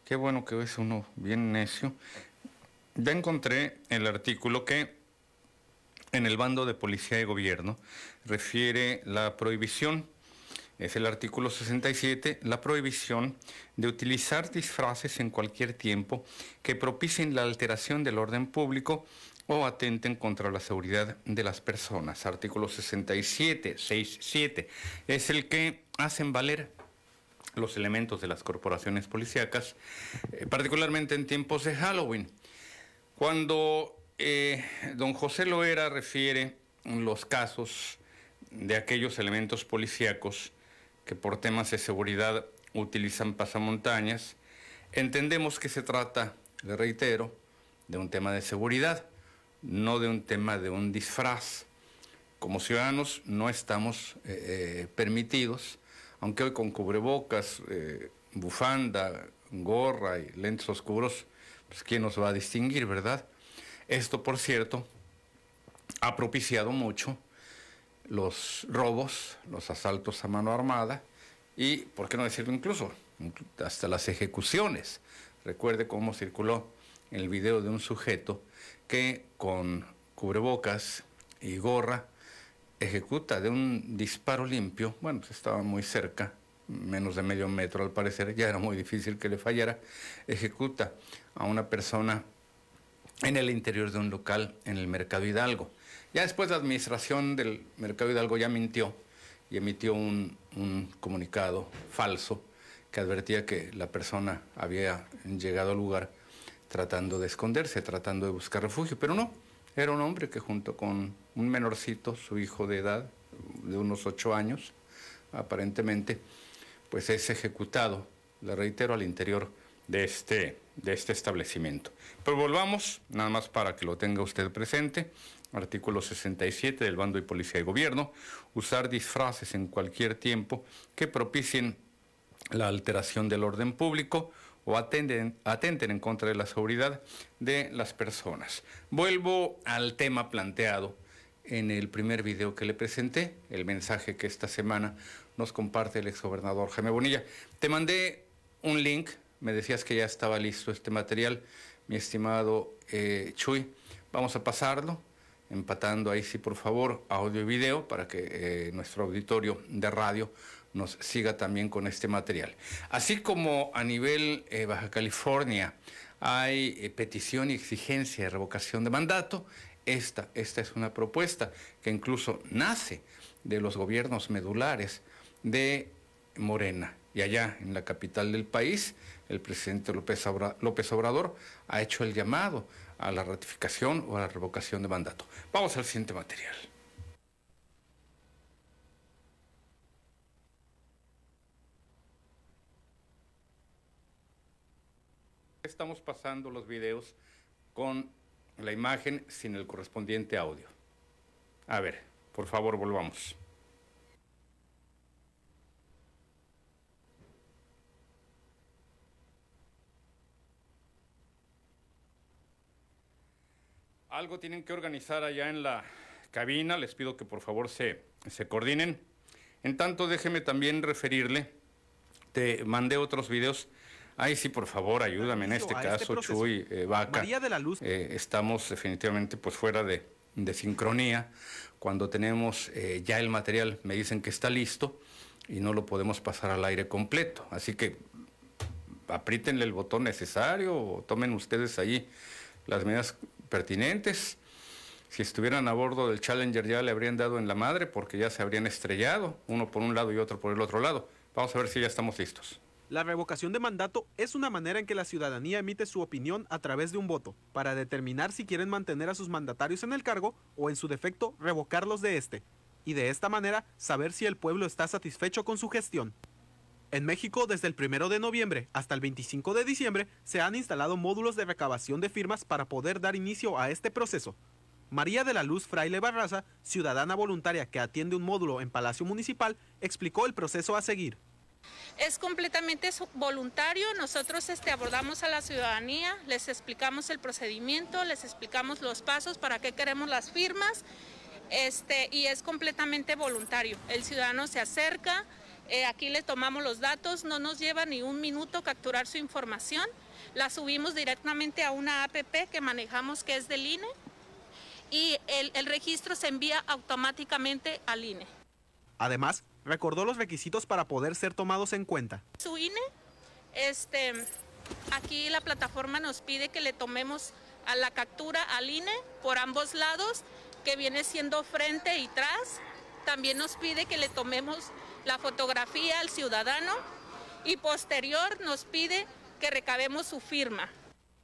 qué bueno que es uno bien necio. Ya encontré el artículo que en el bando de policía de gobierno refiere la prohibición, es el artículo 67, la prohibición de utilizar disfraces en cualquier tiempo que propicien la alteración del orden público o atenten contra la seguridad de las personas. Artículo 67, 67, es el que hacen valer los elementos de las corporaciones policíacas, eh, particularmente en tiempos de Halloween. Cuando eh, don José Loera refiere los casos de aquellos elementos policíacos que por temas de seguridad utilizan pasamontañas, entendemos que se trata, le reitero, de un tema de seguridad, no de un tema de un disfraz. Como ciudadanos no estamos eh, eh, permitidos, aunque hoy con cubrebocas, bufanda, gorra y lentes oscuros, pues quién nos va a distinguir, ¿verdad? Esto, por cierto, ha propiciado mucho los robos, los asaltos a mano armada y, por qué no decirlo incluso, hasta las ejecuciones. Recuerde cómo circuló el video de un sujeto que con cubrebocas y gorra ejecuta de un disparo limpio, bueno, pues estaba muy cerca, menos de medio metro al parecer, ya era muy difícil que le fallara, ejecuta a una persona en el interior de un local en el Mercado Hidalgo. Ya después la administración del Mercado Hidalgo ya mintió y emitió un, comunicado falso que advertía que la persona había llegado al lugar tratando de esconderse, tratando de buscar refugio, pero no, era un hombre que junto con un menorcito, su hijo de edad, de unos ocho años, aparentemente, pues es ejecutado, le reitero, al interior de este, de este establecimiento. Pero volvamos, nada más para que lo tenga usted presente, artículo 67 del Bando de Policía y Gobierno, usar disfraces en cualquier tiempo que propicien la alteración del orden público o atenten, atenten en contra de la seguridad de las personas. Vuelvo al tema planteado en el primer video que le presenté, el mensaje que esta semana nos comparte el exgobernador Jaime Bonilla. Te mandé un link me decías que ya estaba listo este material, mi estimado eh, Chuy. Vamos a pasarlo, empatando ahí sí, por favor, audio y video, para que eh, nuestro auditorio de radio nos siga también con este material. Así como a nivel eh, Baja California hay petición y exigencia de revocación de mandato, esta, esta es una propuesta que incluso nace de los gobiernos medulares de Morena. Y allá en la capital del país el presidente López Obrador ha hecho el llamado a la ratificación o a la revocación de mandato. Vamos al siguiente material. Estamos pasando los videos con la imagen sin el correspondiente audio. A ver, por favor, volvamos. Algo tienen que organizar allá en la cabina. Les pido que por favor se, se coordinen. En tanto, déjeme también referirle. Te mandé otros videos. Ay, sí, por favor, ayúdame en este, este caso, Chuy, eh, Vaca. María de la Luz. Eh, estamos definitivamente pues fuera de, sincronía. Cuando tenemos eh, ya el material, me dicen que está listo y no lo podemos pasar al aire completo. Así que apriétenle el botón necesario o tomen ustedes ahí las medidas pertinentes. Si estuvieran a bordo del Challenger ya le habrían dado en la madre porque ya se habrían estrellado, uno por un lado y otro por el otro lado. Vamos a ver si ya estamos listos. La revocación de mandato es una manera en que la ciudadanía emite su opinión a través de un voto, para determinar si quieren mantener a sus mandatarios en el cargo o en su defecto revocarlos de este, y de esta manera saber si el pueblo está satisfecho con su gestión. En México, desde el 1 de noviembre hasta el 25 de diciembre, se han instalado módulos de recabación de firmas para poder dar inicio a este proceso. María de la Luz Fraile Barraza, ciudadana voluntaria que atiende un módulo en Palacio Municipal, explicó el proceso a seguir. Es completamente voluntario, nosotros este, abordamos a la ciudadanía, les explicamos el procedimiento, les explicamos los pasos, para qué queremos las firmas, este, y es completamente voluntario. El ciudadano se acerca, Eh, aquí le tomamos los datos, no nos lleva ni un minuto capturar su información. La subimos directamente a una APP que manejamos que es del INE y el, el registro se envía automáticamente al INE. Además, recordó los requisitos para poder ser tomados en cuenta. Su INE, este, aquí la plataforma nos pide que le tomemos a la captura al INE por ambos lados, que viene siendo frente y tras. También nos pide que le tomemos la fotografía al ciudadano y posterior nos pide que recabemos su firma.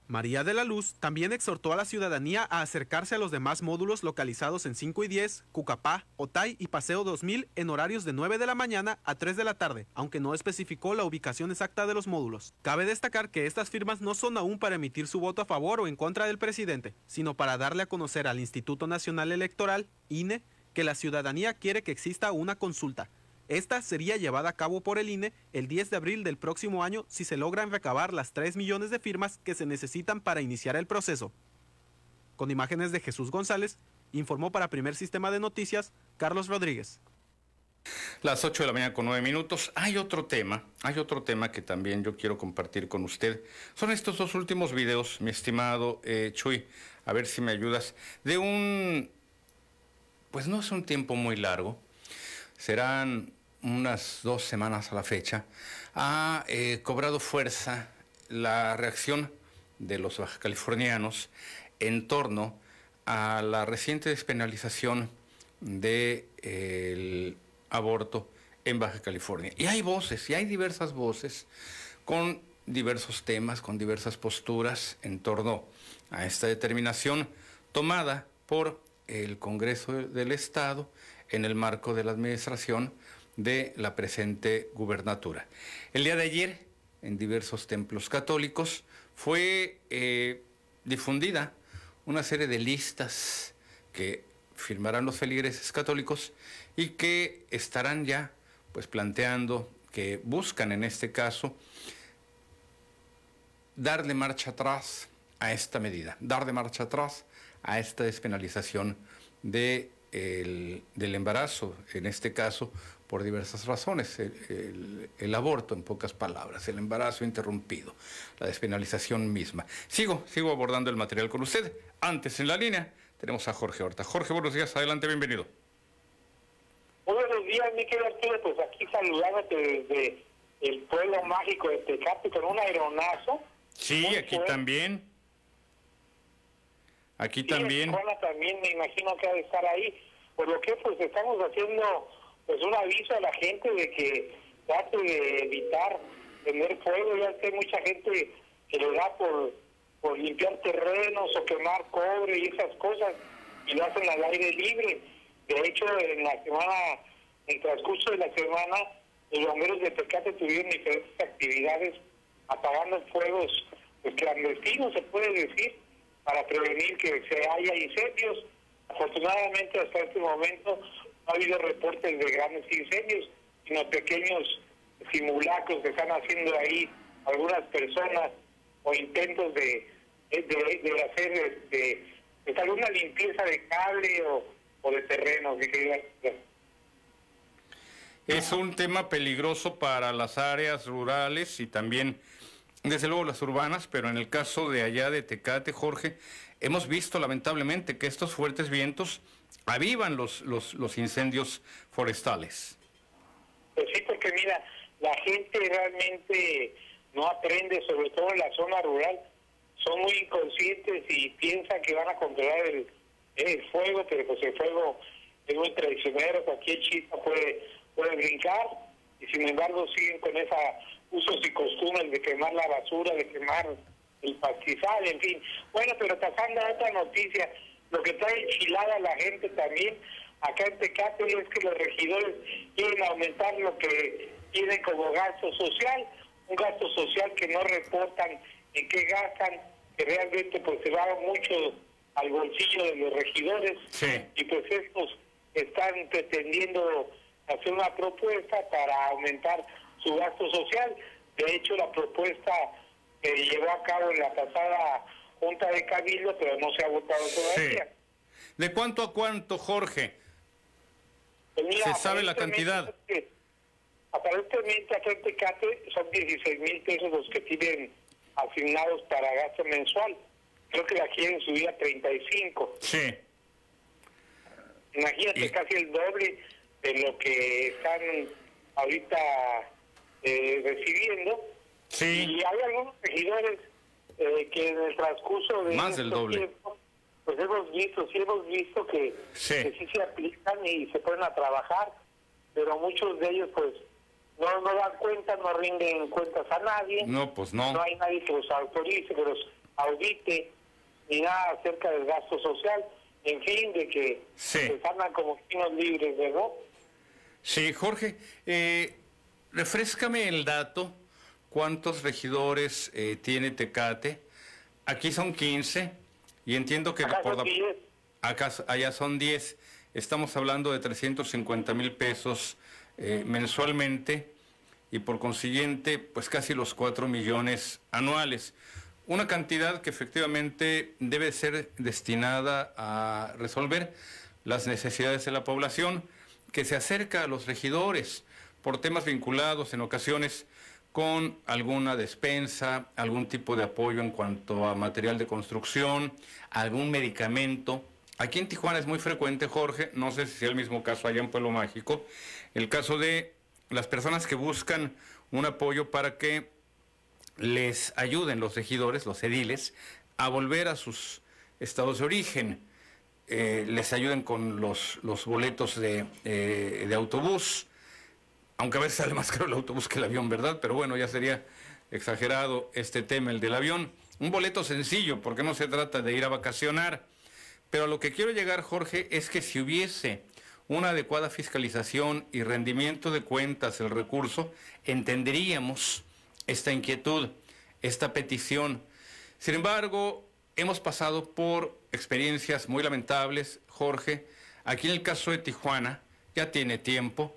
María de la Luz también exhortó a la ciudadanía a acercarse a los demás módulos localizados en 5 y 10, Cucapá, Otay y Paseo 2000 en horarios de 9 de la mañana a 3 de la tarde, aunque no especificó la ubicación exacta de los módulos. Cabe destacar que estas firmas no son aún para emitir su voto a favor o en contra del presidente, sino para darle a conocer al Instituto Nacional Electoral, INE, que la ciudadanía quiere que exista una consulta, esta sería llevada a cabo por el INE el 10 de abril del próximo año si se logran recabar las 3 millones de firmas que se necesitan para iniciar el proceso. Con imágenes de Jesús González, informó para Primer Sistema de Noticias Carlos Rodríguez. Las 8 de la mañana con 9 minutos. Hay otro tema, hay otro tema que también yo quiero compartir con usted. Son estos dos últimos videos, mi estimado eh, Chuy, a ver si me ayudas, de un, pues no es un tiempo muy largo, serán unas dos semanas a la fecha, ha eh, cobrado fuerza la reacción de los bajacalifornianos en torno a la reciente despenalización del aborto en Baja California. Y hay voces, y hay diversas voces con diversos temas, con diversas posturas en torno a esta determinación tomada por el Congreso del Estado en el marco de la administración de la presente gubernatura. El día de ayer, en diversos templos católicos, fue eh, difundida una serie de listas que firmarán los feligreses católicos y que estarán ya pues planteando que buscan en este caso darle marcha atrás a esta medida, darle marcha atrás a esta despenalización de del embarazo, en este caso, por diversas razones. El, aborto, en pocas palabras, el embarazo interrumpido, la despenalización misma. Sigo, sigo abordando el material con usted. Antes en la línea tenemos a Jorge Horta. Jorge, buenos días, adelante, bienvenido. Buenos días, mi querido Arturo, pues aquí saludándote desde el pueblo mágico de Tecate con un aeronazo. Sí, aquí también. Aquí también. también me imagino que ha de estar ahí. Por lo que pues estamos haciendo pues un aviso a la gente de que trate de evitar tener fuego, ya que hay mucha gente que le da por, por limpiar terrenos o quemar cobre y esas cosas y lo hacen al aire libre. De hecho, en la semana, en el transcurso de la semana, los bomberos de Tecate tuvieron diferentes actividades apagando fuegos pues, clandestinos, se puede decir, para prevenir que se haya incendios Afortunadamente hasta este momento no ha habido reportes de grandes incendios, sino pequeños simulacros que están haciendo ahí algunas personas o intentos de, de, hacer este, pues, alguna limpieza de cable o, de terreno. Es un tema peligroso para las áreas rurales y también, desde luego, las urbanas, pero en el caso de allá de Tecate, Jorge, hemos visto lamentablemente que estos fuertes vientos avivan los, los, los incendios forestales. Pues sí, porque mira, la gente realmente no aprende, sobre todo en la zona rural, son muy inconscientes y piensan que van a controlar el, fuego, pero pues el fuego es muy traicionero, cualquier chispa puede, puede brincar, y sin embargo siguen con esa usos y costumbres de quemar la basura, de quemar el pastizal, en fin. Bueno, pero pasando a otra noticia, lo que trae enchilada la gente también acá en Tecate es que los regidores quieren aumentar lo que tienen como gasto social, un gasto social que no reportan en qué gastan, que realmente pues se va mucho al bolsillo de los regidores y pues estos están pretendiendo hacer una propuesta para aumentar su gasto social. De hecho, la propuesta se llevó a cabo en la pasada Junta de Cabildo, pero no se ha votado todavía. ¿De cuánto a cuánto, Jorge? Pues ¿Se sabe la cantidad? Aparentemente acá en Tecate son 16 mil pesos los que tienen asignados para gasto mensual. Creo que la quieren subir a 35. Sí. Imagínate casi el doble de lo que están ahorita eh, recibiendo. Sí. Y hay algunos regidores eh, que en el transcurso de Más del doble. pues hemos visto, sí hemos visto que Sí. que sí se aplican y se ponen a trabajar, pero muchos de ellos pues no, no dan cuenta, no rinden cuentas a nadie. No, pues no. No hay nadie que los autorice, que los audite, ni nada acerca del gasto social. En fin, de que Sí. pues, andan como chinos libres, ¿verdad? Sí, Jorge, eh, refrescame el dato. ¿Cuántos regidores eh, tiene Tecate? Aquí son 15 y entiendo que Acá por son la- 10. acá, allá son 10. Estamos hablando de 350 mil pesos eh, mensualmente y por consiguiente, pues casi los 4 millones anuales. Una cantidad que efectivamente debe ser destinada a resolver las necesidades de la población, que se acerca a los regidores por temas vinculados en ocasiones con alguna despensa, algún tipo de apoyo en cuanto a material de construcción, algún medicamento. Aquí en Tijuana es muy frecuente, Jorge, no sé si sea el mismo caso allá en Pueblo Mágico, el caso de las personas que buscan un apoyo para que les ayuden los regidores, los ediles, a volver a sus estados de origen. Eh, les ayuden con los, boletos de, eh, de autobús, aunque a veces sale más caro el autobús que el avión, ¿verdad? Pero bueno, ya sería exagerado este tema, el del avión. Un boleto sencillo, porque no se trata de ir a vacacionar. Pero a lo que quiero llegar, Jorge, es que si hubiese una adecuada fiscalización y rendimiento de cuentas del recurso, entenderíamos esta inquietud, esta petición. Sin embargo, hemos pasado por experiencias muy lamentables, Jorge. Aquí en el caso de Tijuana, ya tiene tiempo,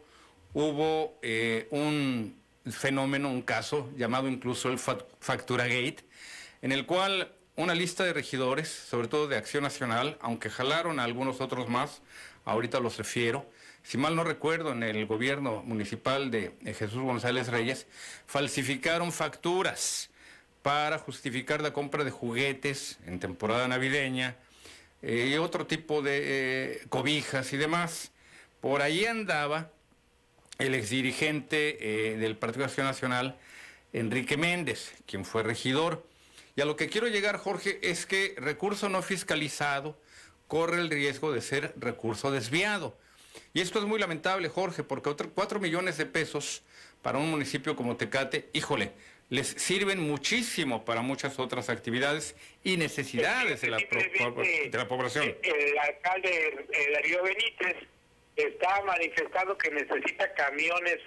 hubo eh, un fenómeno, un caso llamado incluso el Fac- Factura Gate, en el cual una lista de regidores, sobre todo de Acción Nacional, aunque jalaron a algunos otros más, ahorita los refiero, si mal no recuerdo, en el gobierno municipal de Jesús González Reyes, falsificaron facturas para justificar la compra de juguetes en temporada navideña eh, y otro tipo de eh, cobijas y demás. Por ahí andaba el exdirigente eh, del Partido Acción Nacional, Enrique Méndez, quien fue regidor. Y a lo que quiero llegar, Jorge, es que recurso no fiscalizado corre el riesgo de ser recurso desviado. Y esto es muy lamentable, Jorge, porque otros 4 millones de pesos para un municipio como Tecate, híjole, les sirven muchísimo para muchas otras actividades y necesidades de la, de la población. El alcalde Darío Benítez está manifestando que necesita camiones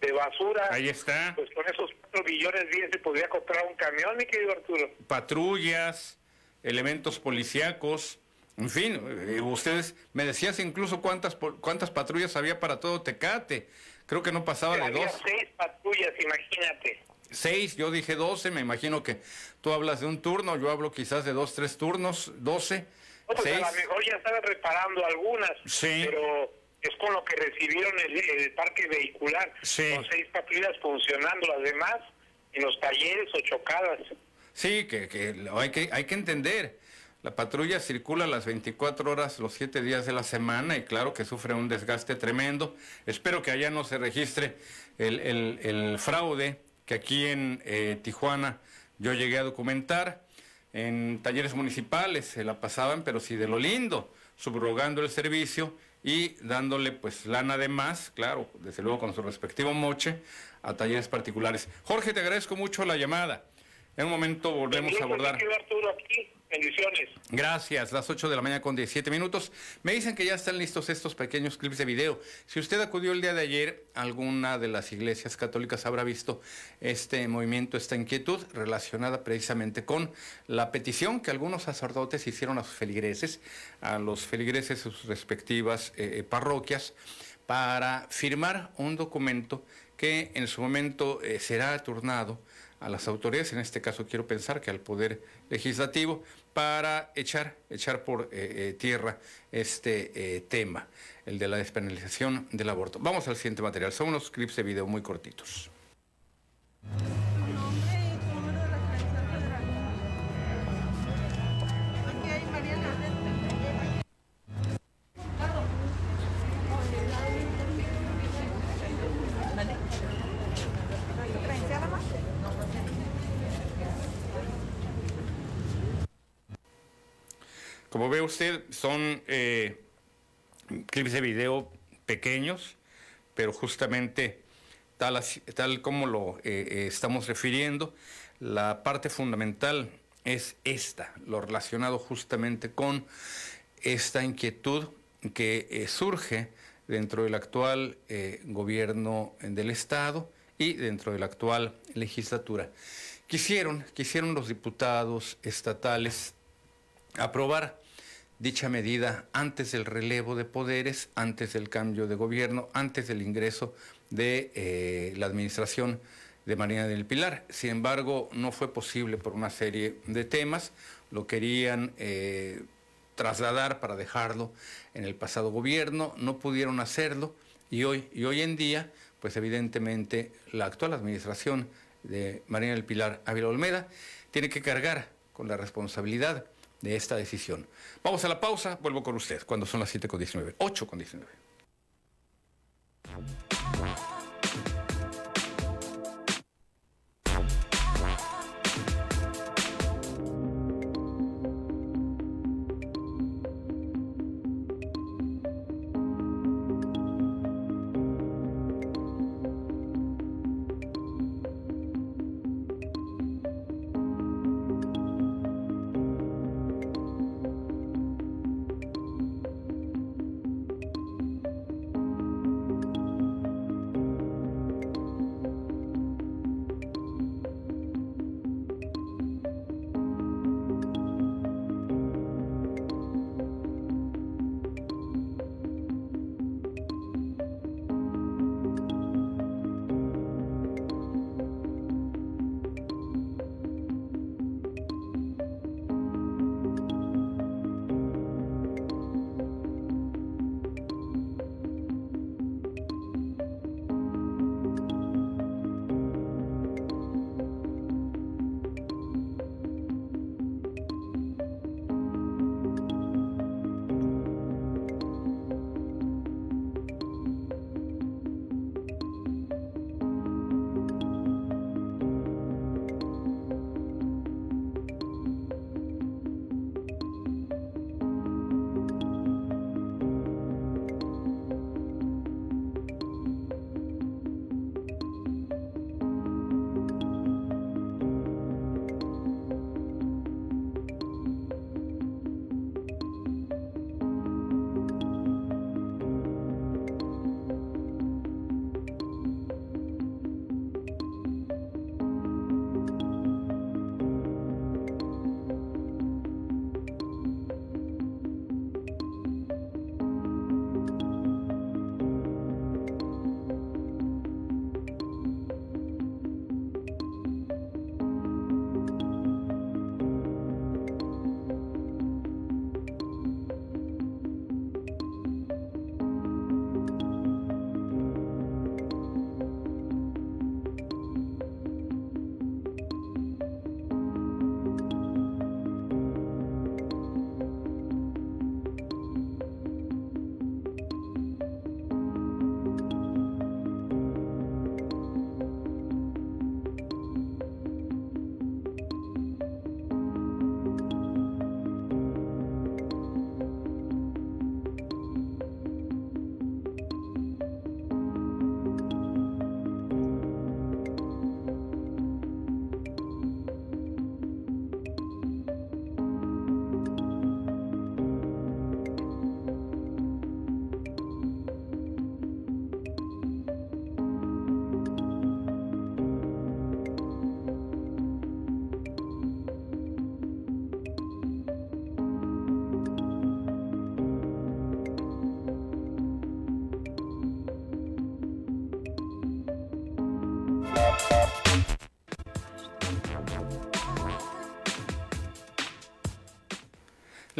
de basura. Ahí está. Pues con esos 4 billones bien se podría comprar un camión, mi querido Arturo. patrullas, elementos policíacos, en fin, eh, ustedes me decías incluso cuántas cuántas patrullas había para todo Tecate. Creo que no pasaba de Había dos. seis patrullas, imagínate. Seis, yo dije doce, me imagino que tú hablas de un turno, yo hablo quizás de dos, tres turnos, doce, No, pues seis. a lo mejor ya estaban reparando algunas, Sí. pero es con lo que recibieron el, el parque vehicular. Sí. Con seis patrullas funcionando, las demás en los talleres o chocadas. Sí, que, que hay que hay que entender. La patrulla circula las 24 horas, los 7 días de la semana y claro que sufre un desgaste tremendo. Espero que allá no se registre el, el- el fraude que aquí en eh, Tijuana yo llegué a documentar. En talleres municipales se la pasaban, pero sí de lo lindo, subrogando el servicio y dándole pues lana de más, claro, desde luego con su respectivo moche, a talleres particulares. Jorge, te agradezco mucho la llamada. En un momento volvemos a abordar. Arturo, aquí. Bendiciones. Gracias, las 8 de la mañana con 17 minutos. Me dicen que ya están listos estos pequeños clips de video. Si usted acudió el día de ayer alguna de las iglesias católicas, habrá visto este movimiento, esta inquietud relacionada precisamente con la petición que algunos sacerdotes hicieron a sus feligreses, a los feligreses de sus respectivas eh, parroquias, para firmar un documento que en su momento eh, será turnado a las autoridades, en este caso quiero pensar que al Poder Legislativo, para echar, echar por eh, eh, tierra este eh, tema. el de la despenalización del aborto. Vamos al siguiente material. Son unos clips de video muy cortitos. Usted, son eh, clips de video pequeños, pero justamente tal, como lo eh, eh, estamos refiriendo, la parte fundamental es esta, lo relacionado justamente con esta inquietud que surge dentro del actual gobierno del Estado y dentro de la actual legislatura. Quisieron, quisieron los diputados estatales aprobar dicha medida antes del relevo de poderes, antes del cambio de gobierno, antes del ingreso de eh, la administración de Marina del Pilar. Sin embargo, no fue posible por una serie de temas, lo querían eh, trasladar para dejarlo en el pasado gobierno, no pudieron hacerlo y hoy, y hoy en día, pues evidentemente la actual administración de Marina del Pilar Ávila Olmeda tiene que cargar con la responsabilidad de esta decisión. Vamos a la pausa, vuelvo con usted cuando son las 7.19, 8.19.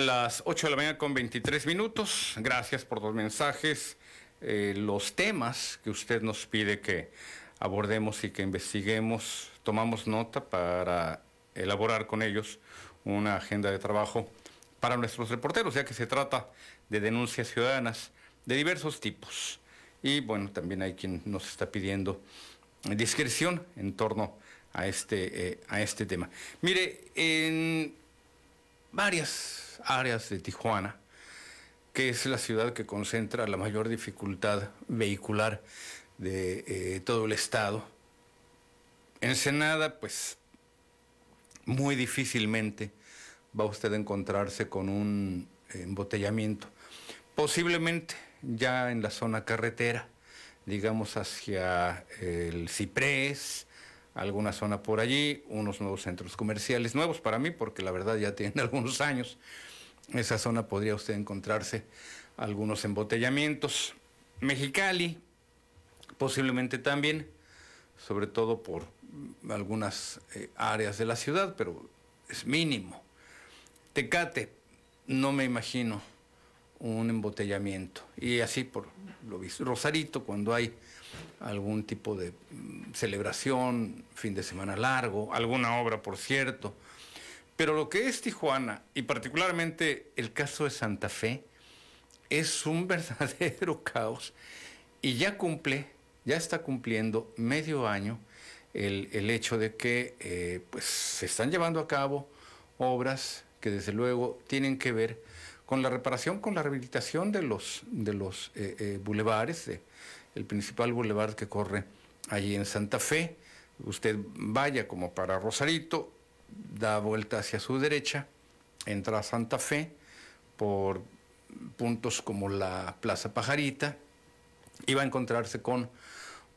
Las 8 de la mañana con 23 minutos. Gracias por los mensajes. Eh, los temas que usted nos pide que abordemos y que investiguemos, tomamos nota para elaborar con ellos una agenda de trabajo para nuestros reporteros, ya que se trata de denuncias ciudadanas de diversos tipos. Y bueno, también hay quien nos está pidiendo discreción en torno a este, eh, a este tema. Mire, en varias áreas de Tijuana, que es la ciudad que concentra la mayor dificultad vehicular de eh, todo el estado. Ensenada, pues muy difícilmente va usted a encontrarse con un embotellamiento. Posiblemente ya en la zona carretera, digamos hacia el Ciprés, alguna zona por allí, unos nuevos centros comerciales, nuevos para mí porque la verdad ya tienen algunos años, esa zona podría usted encontrarse algunos embotellamientos. Mexicali, posiblemente también, sobre todo por algunas eh, áreas de la ciudad, pero es mínimo. Tecate, no me imagino un embotellamiento. Y así por lo visto. Rosarito, cuando hay algún tipo de mm, celebración, fin de semana largo, alguna obra, por cierto, pero lo que es Tijuana, y particularmente el caso de Santa Fe, es un verdadero caos y ya cumple, ya está cumpliendo medio año el, hecho de que eh, pues, se están llevando a cabo obras que desde luego tienen que ver con la reparación, con la rehabilitación de los, de los eh, eh, bulevares, el principal bulevar que corre allí en Santa Fe. Usted vaya como para Rosarito, da vuelta hacia su derecha, entra a Santa Fe por puntos como la Plaza Pajarita y va a encontrarse con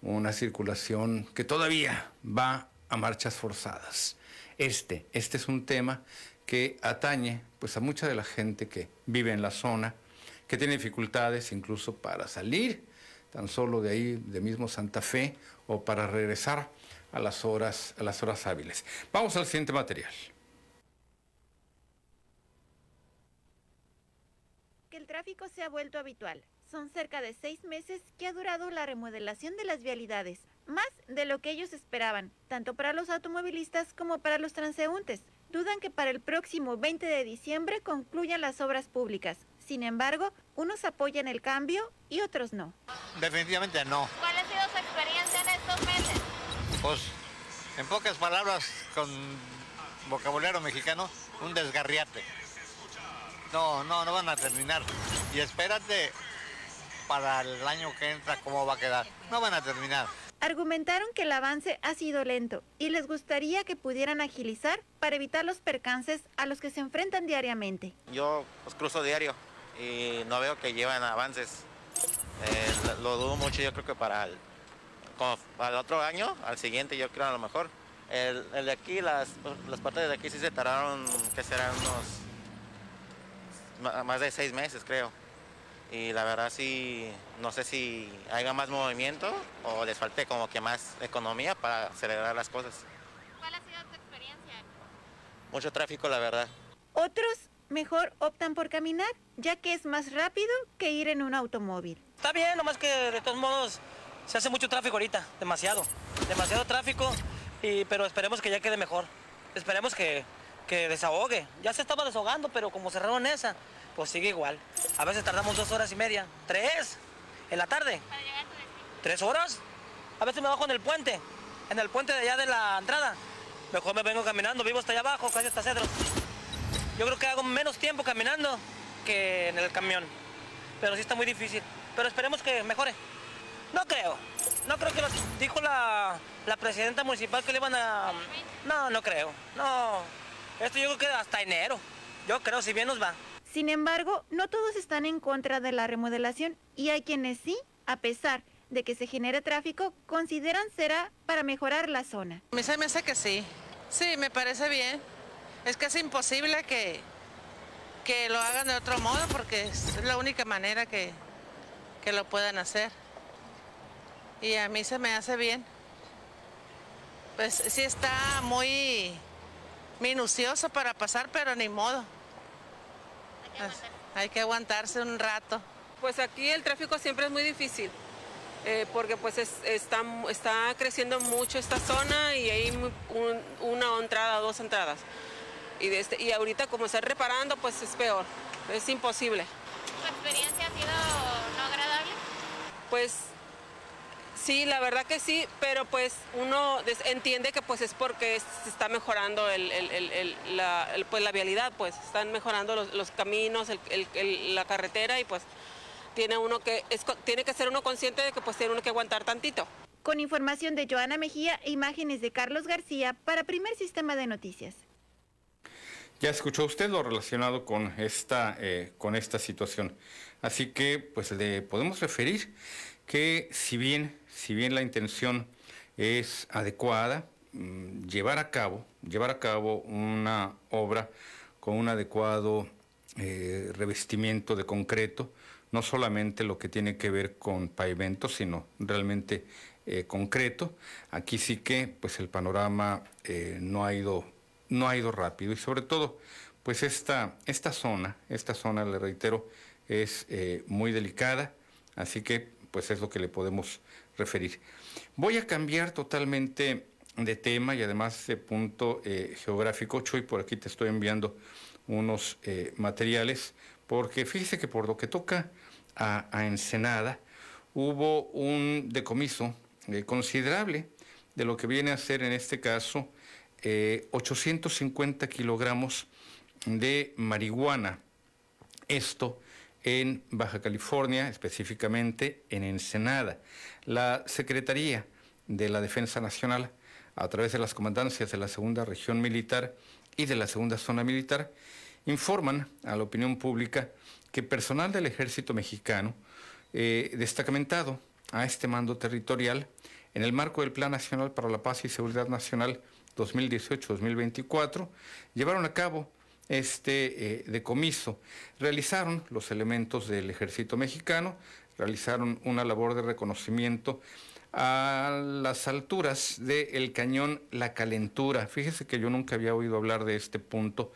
una circulación que todavía va a marchas forzadas. Este, este es un tema que atañe pues a mucha de la gente que vive en la zona, que tiene dificultades incluso para salir tan solo de ahí, de mismo Santa Fe, o para regresar a las horas, a las horas hábiles. Vamos al siguiente material. Que el tráfico se ha vuelto habitual. Son cerca de seis meses que ha durado la remodelación de las vialidades, más de lo que ellos esperaban, tanto para los automovilistas como para los transeúntes. Dudan que para el próximo 20 de diciembre concluyan las obras públicas. Sin embargo, unos apoyan el cambio y otros no. Definitivamente no. ¿Cuál ha sido su experiencia en estos meses? Pues, en pocas palabras, con vocabulario mexicano, un desgarriate. No, no, no van a terminar. Y espérate para el año que entra cómo va a quedar. No van a terminar. Argumentaron que el avance ha sido lento y les gustaría que pudieran agilizar para evitar los percances a los que se enfrentan diariamente. Yo pues, cruzo diario y no veo que lleven avances. Eh, lo dudo mucho, yo creo que para el como al otro año, al siguiente yo creo a lo mejor. El, el de aquí, las, las partes de aquí sí se tardaron, que serán unos más de seis meses creo. Y la verdad sí, no sé si haya más movimiento o les falte como que más economía para acelerar las cosas. ¿Cuál ha sido tu experiencia? Mucho tráfico, la verdad. Otros mejor optan por caminar, ya que es más rápido que ir en un automóvil. Está bien, nomás que de todos modos se hace mucho tráfico ahorita, demasiado. Demasiado tráfico, y, pero esperemos que ya quede mejor. Esperemos que, que desahogue. Ya se estaba desahogando, pero como cerraron esa, pues sigue igual. A veces tardamos dos horas y media, tres, en la tarde. Para llegar a tu ¿Tres horas? A veces me bajo en el puente, en el puente de allá de la entrada. Mejor me vengo caminando, vivo hasta allá abajo, casi hasta Cedro. Yo creo que hago menos tiempo caminando que en el camión. Pero sí está muy difícil. Pero esperemos que mejore. No creo. No creo que lo dijo la, la presidenta municipal que le iban a... No, no creo. No. Esto yo creo que hasta enero. Yo creo, si bien nos va. Sin embargo, no todos están en contra de la remodelación y hay quienes sí, a pesar de que se genere tráfico, consideran será para mejorar la zona. Se me hace que sí. Sí, me parece bien. Es que es imposible que, que lo hagan de otro modo porque es la única manera que, que lo puedan hacer. Y a mí se me hace bien. Pues sí está muy minucioso para pasar, pero ni modo. Hay que aguantarse un rato. Pues aquí el tráfico siempre es muy difícil. Eh, porque pues está, está creciendo mucho esta zona y hay una entrada, dos entradas. Y, este, y ahorita como está reparando, pues es peor, es imposible. ¿Tu experiencia ha sido no agradable? Pues sí, la verdad que sí, pero pues uno entiende que pues es porque se está mejorando la, pues, la vialidad, pues están mejorando los, caminos, la carretera y pues tiene uno que tiene que ser uno consciente de que pues tiene uno que aguantar tantito. Con información de Joana Mejía e imágenes de Carlos García para Primer Sistema de Noticias. Ya escuchó usted lo relacionado con esta, eh, con esta situación. Así que, pues le podemos referir que si bien, si bien la intención es adecuada, mm, llevar a cabo, llevar a cabo una obra con un adecuado eh, revestimiento de concreto, no solamente lo que tiene que ver con pavimento, sino realmente eh, concreto. Aquí sí que pues el panorama no ha ido no ha ido rápido y sobre todo, pues esta, esta zona, esta zona, le reitero, es eh, muy delicada, así que pues es lo que le podemos referir. Voy a cambiar totalmente de tema y además de punto eh, geográfico. Chuy, por aquí te estoy enviando unos eh, materiales, porque fíjese que por lo que toca a, a Ensenada, hubo un decomiso considerable de lo que viene a ser en este caso 850 eh, kilogramos de marihuana. Esto en Baja California, específicamente en Ensenada. La Secretaría de la Defensa Nacional, a través de las comandancias de la Segunda Región Militar y de la Segunda Zona Militar, informan a la opinión pública que personal del Ejército Mexicano, eh, destacamentado a este mando territorial, en el marco del Plan Nacional para la Paz y Seguridad Nacional 2018-2024, llevaron a cabo este eh, decomiso. Realizaron los elementos del ejército mexicano, realizaron una labor de reconocimiento a las alturas del cañón La Calentura. Fíjese que yo nunca había oído hablar de este punto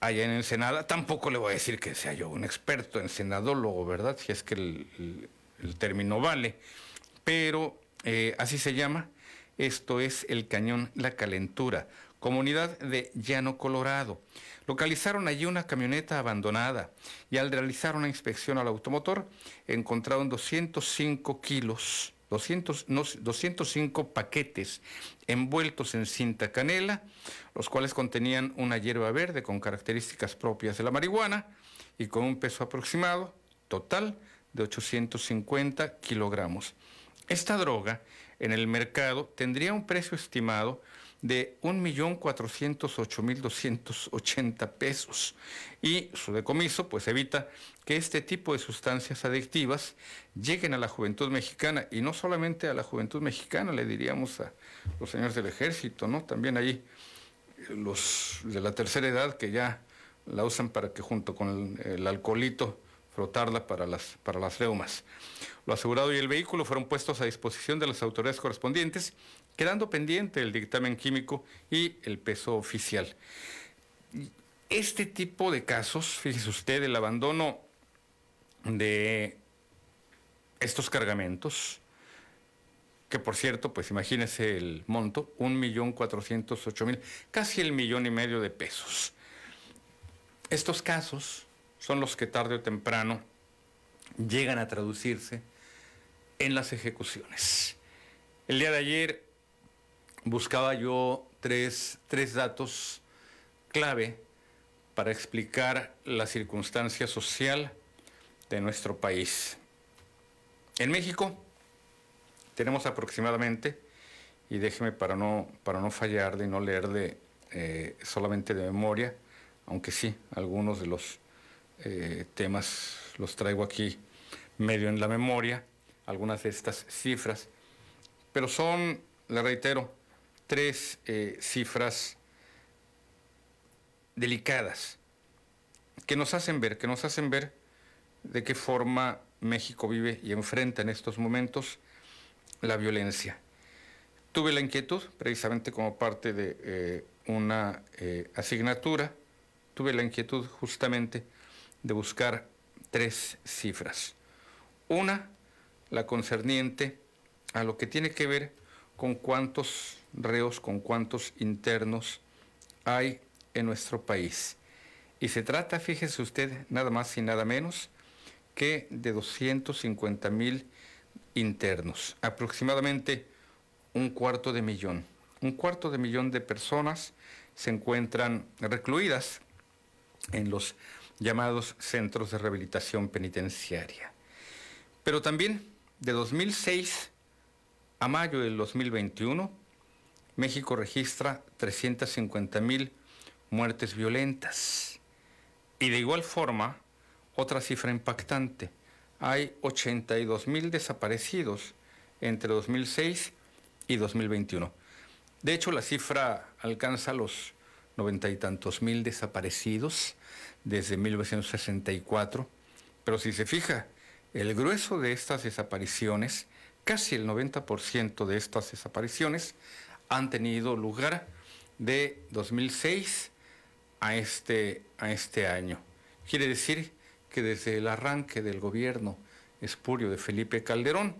allá en Ensenada. Tampoco le voy a decir que sea yo un experto en senadólogo, ¿verdad? Si es que el, término vale. Pero eh, así se llama esto es el cañón La Calentura, comunidad de Llano Colorado. Localizaron allí una camioneta abandonada y al realizar una inspección al automotor encontraron 205 kilos, 200, 205 paquetes envueltos en cinta canela, los cuales contenían una hierba verde con características propias de la marihuana y con un peso aproximado total de 850 kilogramos. Esta droga en el mercado tendría un precio estimado de 1.408.280 pesos y su decomiso pues evita que este tipo de sustancias adictivas lleguen a la juventud mexicana y no solamente a la juventud mexicana, le diríamos a los señores del ejército, ¿no? También ahí los de la tercera edad que ya la usan para que junto con el, el alcoholito frotarla para las, para las reumas. Lo asegurado y el vehículo fueron puestos a disposición de las autoridades correspondientes, quedando pendiente el dictamen químico y el peso oficial. Este tipo de casos, fíjese usted, el abandono de estos cargamentos, que por cierto, pues imagínese el monto, un millón cuatrocientos ocho mil, casi el millón y medio de pesos. Estos casos son los que tarde o temprano llegan a traducirse en las ejecuciones. El día de ayer buscaba yo tres, datos clave para explicar la circunstancia social de nuestro país. En México tenemos aproximadamente, y déjeme para no, para no fallar de no leer de, eh, solamente de memoria, aunque sí, algunos de los eh, temas los traigo aquí medio en la memoria, algunas de estas cifras, pero son, le reitero, tres eh, cifras delicadas que nos hacen ver, que nos hacen ver de qué forma México vive y enfrenta en estos momentos la violencia. Tuve la inquietud, precisamente como parte de eh, una asignatura, tuve la inquietud justamente de buscar tres cifras. Una, la concerniente a lo que tiene que ver con cuántos reos, con cuántos internos hay en nuestro país. Y se trata, fíjese usted, nada más y nada menos que de 250 mil internos, aproximadamente un cuarto de millón. Un cuarto de millón de personas se encuentran recluidas en los llamados centros de rehabilitación penitenciaria. Pero también de 2006 a mayo del 2021, México registra 350 mil muertes violentas. Y de igual forma, otra cifra impactante, hay 82 mil desaparecidos entre 2006 y 2021. De hecho, la cifra alcanza los noventa y tantos mil desaparecidos desde 1964, pero si se fija, el grueso de estas desapariciones, casi el 90% de estas desapariciones, han tenido lugar de 2006 a este, a este año. Quiere decir que desde el arranque del gobierno espurio de Felipe Calderón,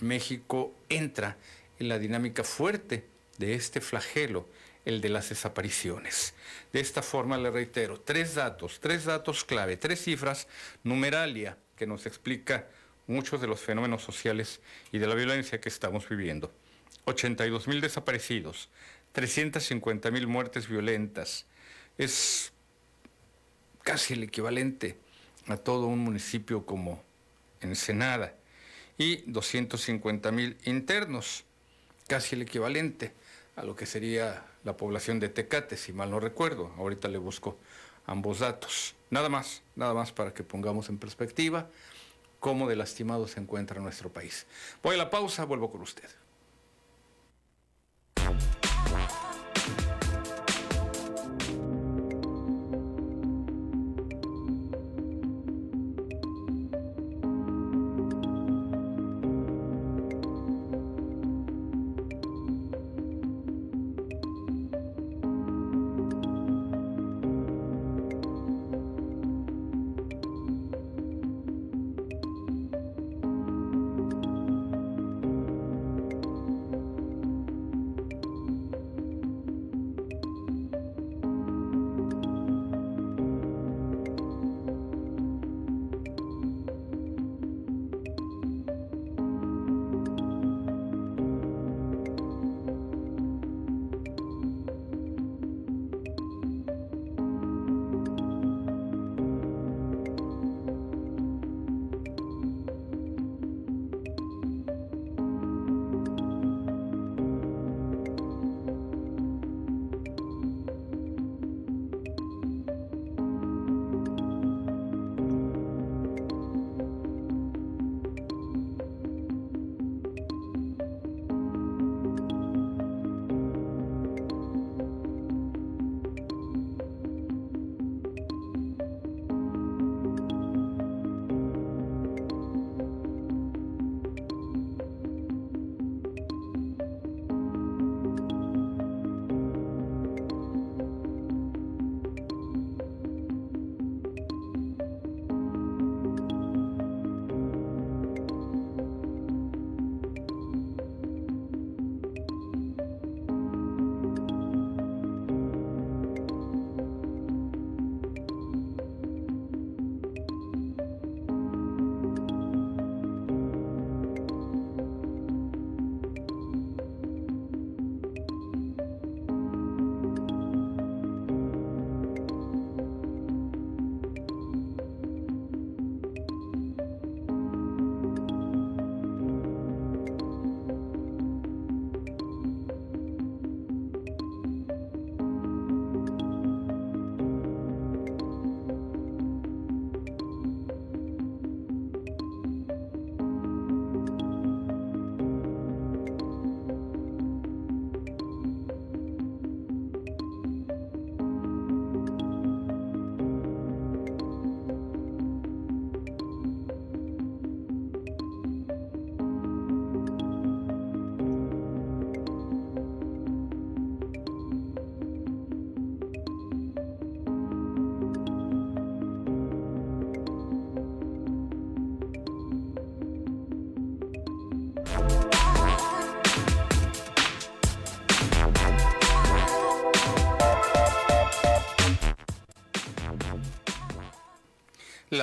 México entra en la dinámica fuerte de este flagelo, el de las desapariciones. De esta forma le reitero, tres datos, tres datos clave, tres cifras, numeralia, que nos explica muchos de los fenómenos sociales y de la violencia que estamos viviendo. 82 mil desaparecidos, 350 mil muertes violentas. Es casi el equivalente a todo un municipio como Ensenada. Y 250 mil internos, casi el equivalente a lo que sería la población de Tecate, si mal no recuerdo. Ahorita le busco ambos datos. Nada más, nada más para que pongamos en perspectiva cómo de lastimado se encuentra nuestro país. Voy a la pausa, vuelvo con usted.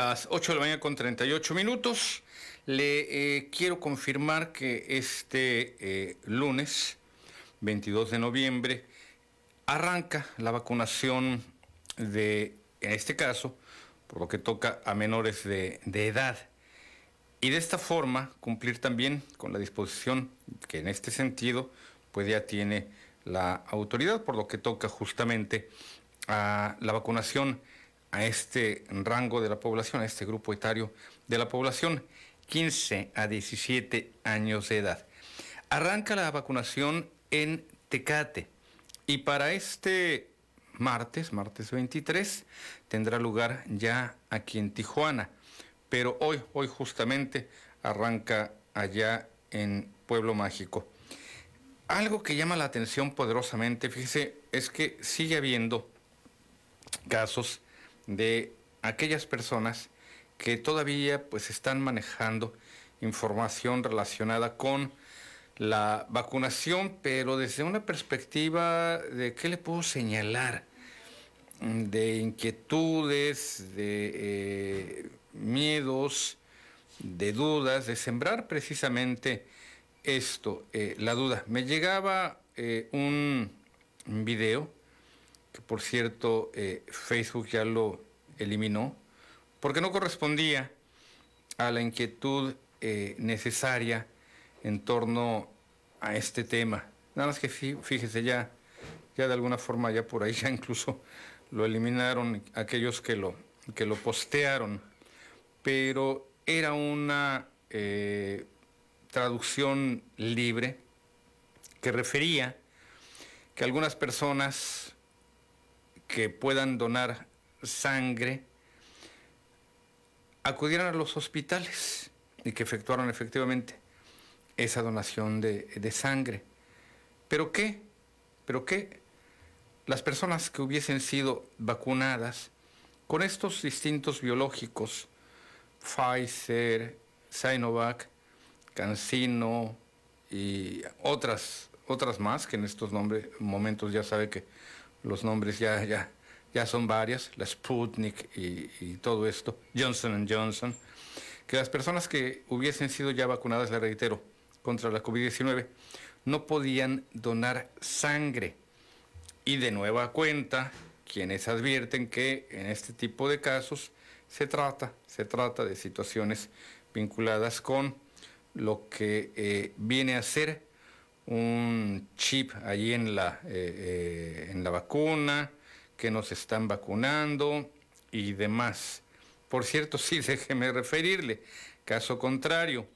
Las 8 de la mañana con 38 minutos. Le eh, quiero confirmar que este eh, lunes, 22 de noviembre, arranca la vacunación de, en este caso, por lo que toca a menores de, de edad. Y de esta forma cumplir también con la disposición que en este sentido pues ya tiene la autoridad, por lo que toca justamente a la vacunación a este rango de la población, a este grupo etario de la población, 15 a 17 años de edad. Arranca la vacunación en Tecate y para este martes, martes 23, tendrá lugar ya aquí en Tijuana, pero hoy, hoy justamente arranca allá en Pueblo Mágico. Algo que llama la atención poderosamente, fíjese, es que sigue habiendo casos de aquellas personas que todavía pues están manejando información relacionada con la vacunación, pero desde una perspectiva de qué le puedo señalar, de inquietudes, de eh, miedos, de dudas, de sembrar precisamente esto, eh, la duda. Me llegaba eh, un video que por cierto eh, Facebook ya lo eliminó, porque no correspondía a la inquietud eh, necesaria en torno a este tema. Nada más que fíjese ya, ya de alguna forma ya por ahí ya incluso lo eliminaron aquellos que lo, que lo postearon, pero era una eh, traducción libre que refería que algunas personas que puedan donar sangre acudieran a los hospitales y que efectuaron efectivamente esa donación de, de sangre. ¿Pero qué? ¿Pero qué? Las personas que hubiesen sido vacunadas con estos distintos biológicos, Pfizer, Sinovac, CanSino y otras, otras más, que en estos nombres, momentos ya sabe que los nombres ya, ya, ya son varias, la Sputnik y, todo esto, Johnson Johnson, que las personas que hubiesen sido ya vacunadas, le reitero, contra la COVID-19, no podían donar sangre. Y de nueva cuenta, quienes advierten que en este tipo de casos se trata, se trata de situaciones vinculadas con lo que eh, viene a ser un chip allí en la, eh, eh, en la vacuna, que nos están vacunando y demás. Por cierto, sí, déjeme referirle, caso contrario,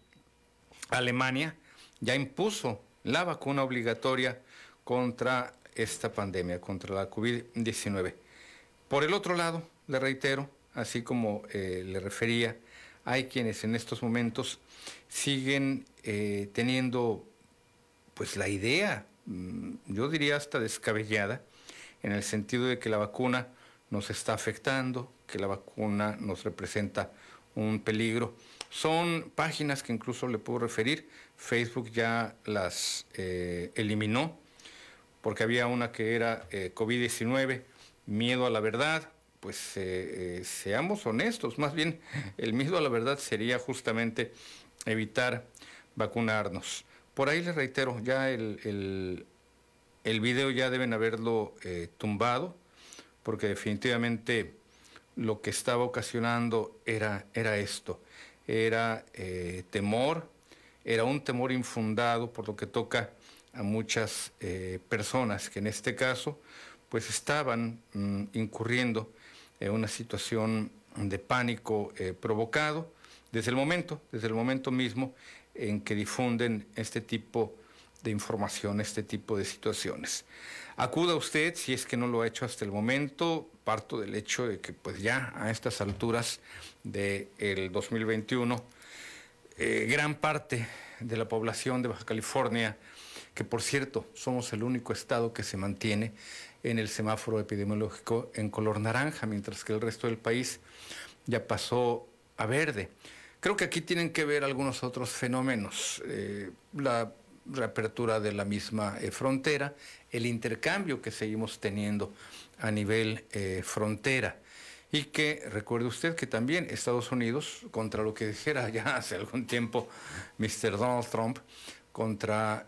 Alemania ya impuso la vacuna obligatoria contra esta pandemia, contra la COVID-19. Por el otro lado, le reitero, así como eh, le refería, hay quienes en estos momentos siguen teniendo pues la idea, mm, yo diría hasta descabellada, en el sentido de que la vacuna nos está afectando, que la vacuna nos representa un peligro. Son páginas que incluso le puedo referir, Facebook ya las eh, eliminó, porque había una que era eh, COVID-19, miedo a la verdad, pues eh, seamos honestos, más bien el miedo a la verdad sería justamente evitar vacunarnos. Por ahí les reitero, ya el, el, video ya deben haberlo eh, tumbado, porque definitivamente lo que estaba ocasionando era, era esto, era eh, temor, era un temor infundado por lo que toca a muchas eh, personas que en este caso pues estaban mm, incurriendo en una situación de pánico provocado desde el momento, desde el momento mismo en que difunden este tipo de información, este tipo de situaciones. Acuda usted, si es que no lo ha hecho hasta el momento, parto del hecho de que pues ya a estas alturas del 2021, eh, gran parte de la población de Baja California, que por cierto somos el único estado que se mantiene en el semáforo epidemiológico en color naranja, mientras que el resto del país ya pasó a verde. Creo que aquí tienen que ver algunos otros fenómenos. Eh, la reapertura de la misma eh, frontera, el intercambio que seguimos teniendo a nivel eh, frontera. y que recuerde usted que también Estados Unidos, contra lo que dijera ya hace algún tiempo Mr. Donald Trump, contra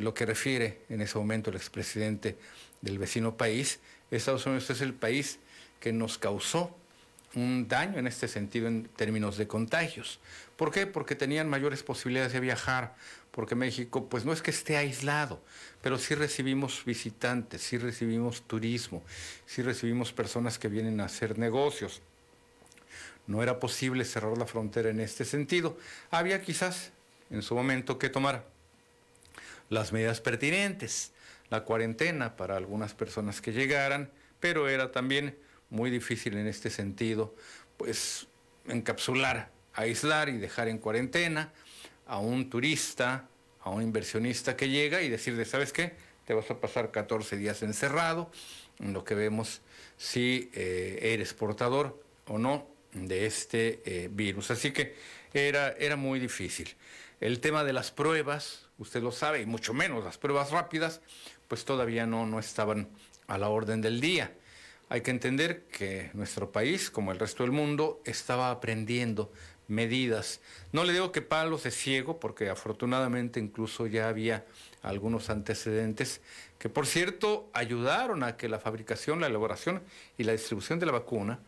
lo que refiere en ese momento el expresidente del vecino país, Estados Unidos es el país que nos causó un daño en este sentido en términos de contagios. ¿Por qué? Porque tenían mayores posibilidades de viajar, porque México pues no es que esté aislado, pero sí recibimos visitantes, sí recibimos turismo, sí recibimos personas que vienen a hacer negocios. No era posible cerrar la frontera en este sentido. Había quizás en su momento que tomar las medidas pertinentes, la cuarentena para algunas personas que llegaran, pero era también muy difícil en este sentido, pues encapsular, aislar y dejar en cuarentena a un turista, a un inversionista que llega y decirle, ¿sabes qué? Te vas a pasar 14 días encerrado, en lo que vemos si eh, eres portador o no de este eh, virus. Así que era, era muy difícil. El tema de las pruebas, usted lo sabe, y mucho menos las pruebas rápidas, pues todavía no, no estaban a la orden del día. Hay que entender que nuestro país, como el resto del mundo, estaba aprendiendo medidas. No le digo que palos de ciego, porque afortunadamente incluso ya había algunos antecedentes que, por cierto, ayudaron a que la fabricación, la elaboración y la distribución de la vacuna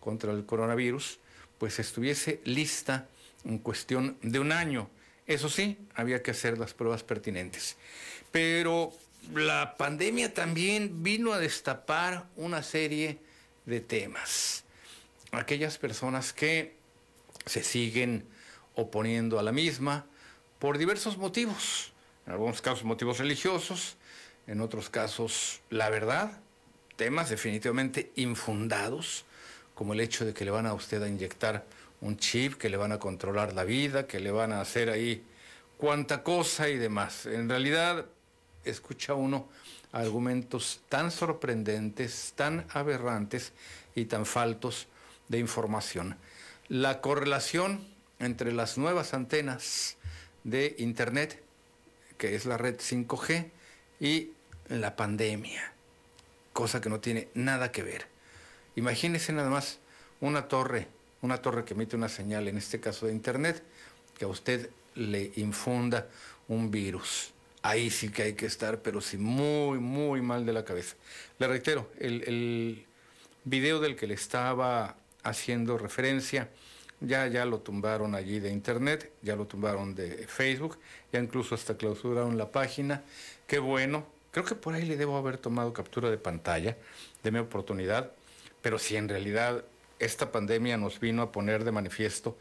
contra el coronavirus, pues estuviese lista en cuestión de un año. Eso sí, había que hacer las pruebas pertinentes. Pero la pandemia también vino a destapar una serie de temas. Aquellas personas que se siguen oponiendo a la misma por diversos motivos. En algunos casos motivos religiosos, en otros casos la verdad, temas definitivamente infundados, como el hecho de que le van a usted a inyectar un chip, que le van a controlar la vida, que le van a hacer ahí cuanta cosa y demás. En realidad, escucha uno argumentos tan sorprendentes, tan aberrantes y tan faltos de información. La correlación entre las nuevas antenas de Internet, que es la red 5G, y la pandemia, cosa que no tiene nada que ver. Imagínese nada más una torre una torre que emite una señal, en este caso de Internet, que a usted le infunda un virus. Ahí sí que hay que estar, pero sí muy, muy mal de la cabeza. Le reitero, el, video del que le estaba haciendo referencia, ya, ya lo tumbaron allí de internet, ya lo tumbaron de Facebook, ya incluso hasta clausuraron la página. Qué bueno, creo que por ahí le debo haber tomado captura de pantalla, de mi oportunidad, pero si en realidad esta pandemia nos vino a poner de manifiesto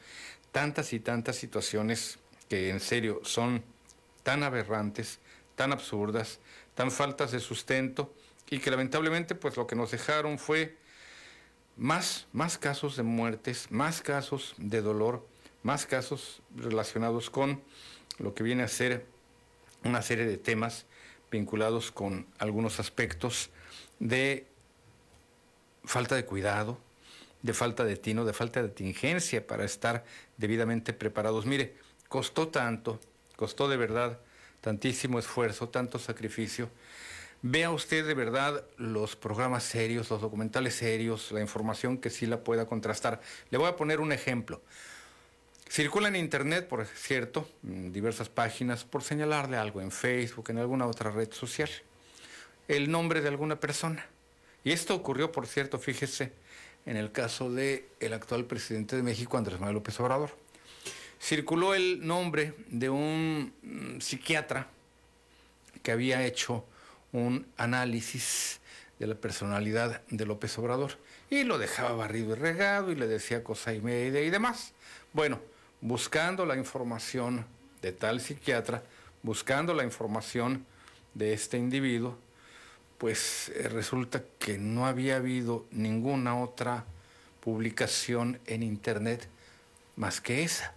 tantas y tantas situaciones que en serio son tan aberrantes, tan absurdas, tan faltas de sustento y que lamentablemente pues lo que nos dejaron fue más, más casos de muertes, más casos de dolor, más casos relacionados con lo que viene a ser una serie de temas vinculados con algunos aspectos de falta de cuidado, de falta de tino, de falta de tingencia para estar debidamente preparados. Mire, costó tanto, costó de verdad tantísimo esfuerzo, tanto sacrificio. Vea usted de verdad los programas serios, los documentales serios, la información que sí la pueda contrastar. Le voy a poner un ejemplo. Circula en Internet, por cierto, en diversas páginas, por señalarle algo en Facebook, en alguna otra red social, el nombre de alguna persona. Y esto ocurrió, por cierto, fíjese, en el caso del el actual presidente de México, Andrés Manuel López Obrador. Circuló el nombre de un mm, psiquiatra que había hecho un análisis de la personalidad de López Obrador y lo dejaba barrido y regado y le decía cosa y media y demás. Bueno, buscando la información de tal psiquiatra, buscando la información de este individuo, pues eh, resulta que no había habido ninguna otra publicación en internet más que esa.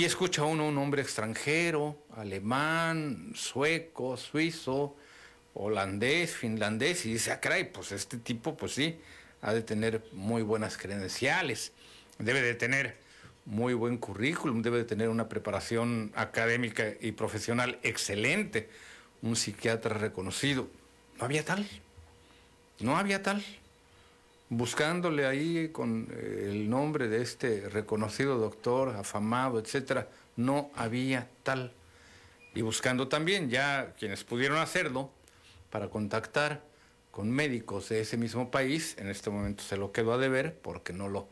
Y escucha uno un hombre extranjero, alemán, sueco, suizo, holandés, finlandés, y dice, ah, pues este tipo, pues sí, ha de tener muy buenas credenciales, debe de tener muy buen currículum, debe de tener una preparación académica y profesional excelente, un psiquiatra reconocido. No había tal. No había tal. Buscándole ahí con eh, el nombre de este reconocido doctor, afamado, etcétera, no había tal. Y buscando también ya quienes pudieron hacerlo para contactar con médicos de ese mismo país, en este momento se lo quedo a deber porque no lo,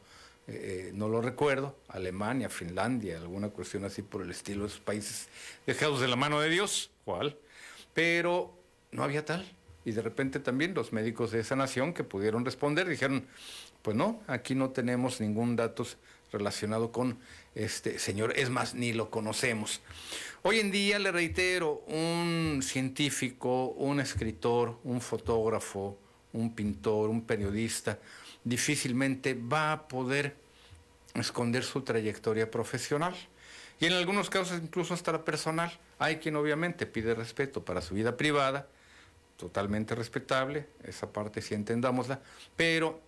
eh, no lo recuerdo, Alemania, Finlandia, alguna cuestión así por el estilo de esos países dejados de la mano de Dios, ¿cuál? Pero no había tal. Y de repente también los médicos de esa nación que pudieron responder dijeron, pues no, aquí no tenemos ningún dato relacionado con este señor, es más, ni lo conocemos. Hoy en día, le reitero, un científico, un escritor, un fotógrafo, un pintor, un periodista, difícilmente va a poder esconder su trayectoria profesional. Y en algunos casos incluso hasta la personal. Hay quien obviamente pide respeto para su vida privada, totalmente respetable, esa parte sí entendámosla, pero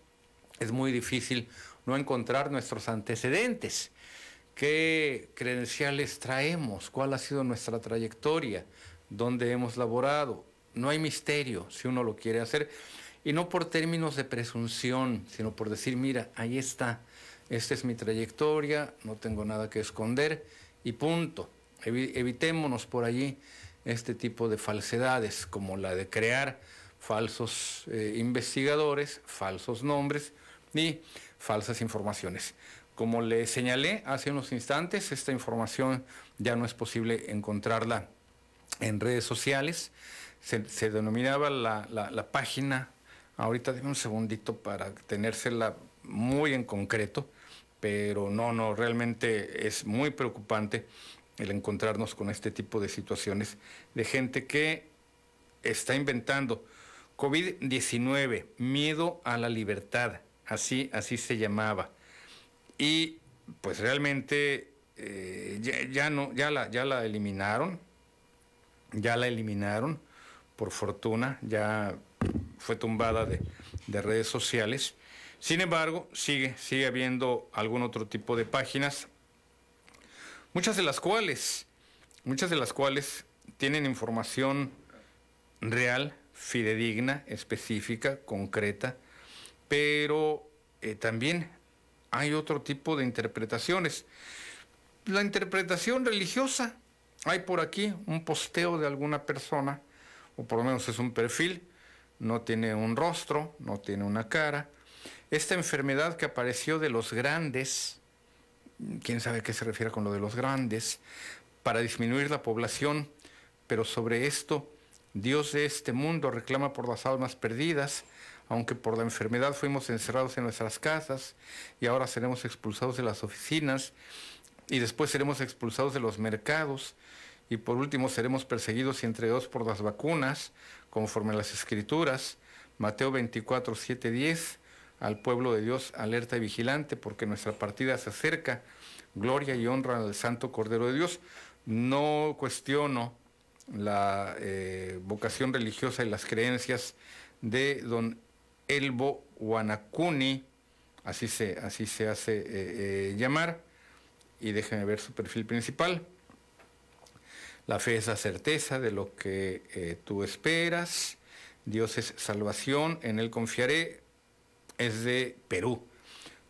es muy difícil no encontrar nuestros antecedentes. ¿Qué credenciales traemos? ¿Cuál ha sido nuestra trayectoria? ¿Dónde hemos laborado? No hay misterio si uno lo quiere hacer. Y no por términos de presunción, sino por decir, mira, ahí está, esta es mi trayectoria, no tengo nada que esconder y punto. evitémonos por allí este tipo de falsedades, como la de crear falsos eh, investigadores, falsos nombres y falsas informaciones. Como le señalé hace unos instantes, esta información ya no es posible encontrarla en redes sociales. Se, denominaba la, la, página, ahorita déme un segundito para tenérsela muy en concreto, pero no, no, realmente es muy preocupante el encontrarnos con este tipo de situaciones de gente que está inventando COVID-19, miedo a la libertad, así, así se llamaba. Y pues realmente eh, ya, no, ya la, ya la eliminaron, ya la eliminaron, por fortuna, ya fue tumbada de, de redes sociales. Sin embargo, sigue, sigue habiendo algún otro tipo de páginas muchas de las cuales, muchas de las cuales tienen información real, fidedigna, específica, concreta, pero eh, también hay otro tipo de interpretaciones. La interpretación religiosa, hay por aquí un posteo de alguna persona, o por lo menos es un perfil, no tiene un rostro, no tiene una cara. Esta enfermedad que apareció de los grandes, quién sabe qué se refiere con lo de los grandes, para disminuir la población, pero sobre esto Dios de este mundo reclama por las almas perdidas, aunque por la enfermedad fuimos encerrados en nuestras casas y ahora seremos expulsados de las oficinas y después seremos expulsados de los mercados y por último seremos perseguidos y entregados por las vacunas, conforme a las escrituras, Mateo 24, 7, 10, al pueblo de Dios alerta y vigilante, porque nuestra partida se acerca. Gloria y honra al Santo Cordero de Dios. No cuestiono la eh, vocación religiosa y las creencias de don Elbo Wanakuni, así se, así se hace eh, eh, llamar, y déjenme ver su perfil principal. La fe es la certeza de lo que tú esperas. Dios es salvación, en Él confiaré es de Perú,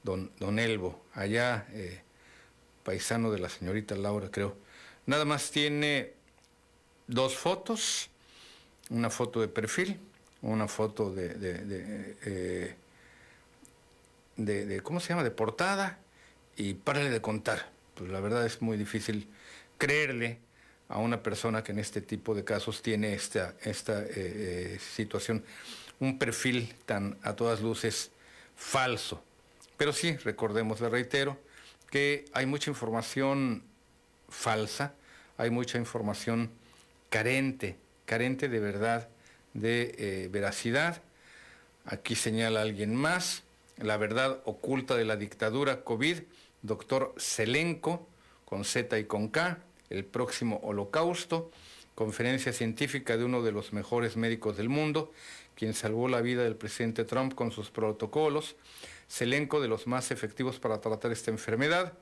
don, don Elbo, allá eh, paisano de la señorita Laura, creo. Nada más tiene dos fotos, una foto de perfil, una foto de, de, eh, de, ¿cómo se llama?, de portada, y párale de contar. Pues la verdad es muy difícil creerle a una persona que en este tipo de casos tiene esta, esta eh, situación, un perfil tan a todas luces falso. Pero sí, recordemos, le reitero, que hay mucha información falsa, hay mucha información carente, carente de verdad, de eh, veracidad. Aquí señala alguien más, la verdad oculta de la dictadura COVID, doctor Selenco, con Z y con K, el próximo holocausto, conferencia científica de uno de los mejores médicos del mundo, quien salvó la vida del presidente Trump con sus protocolos, elenco de los más efectivos para tratar esta enfermedad,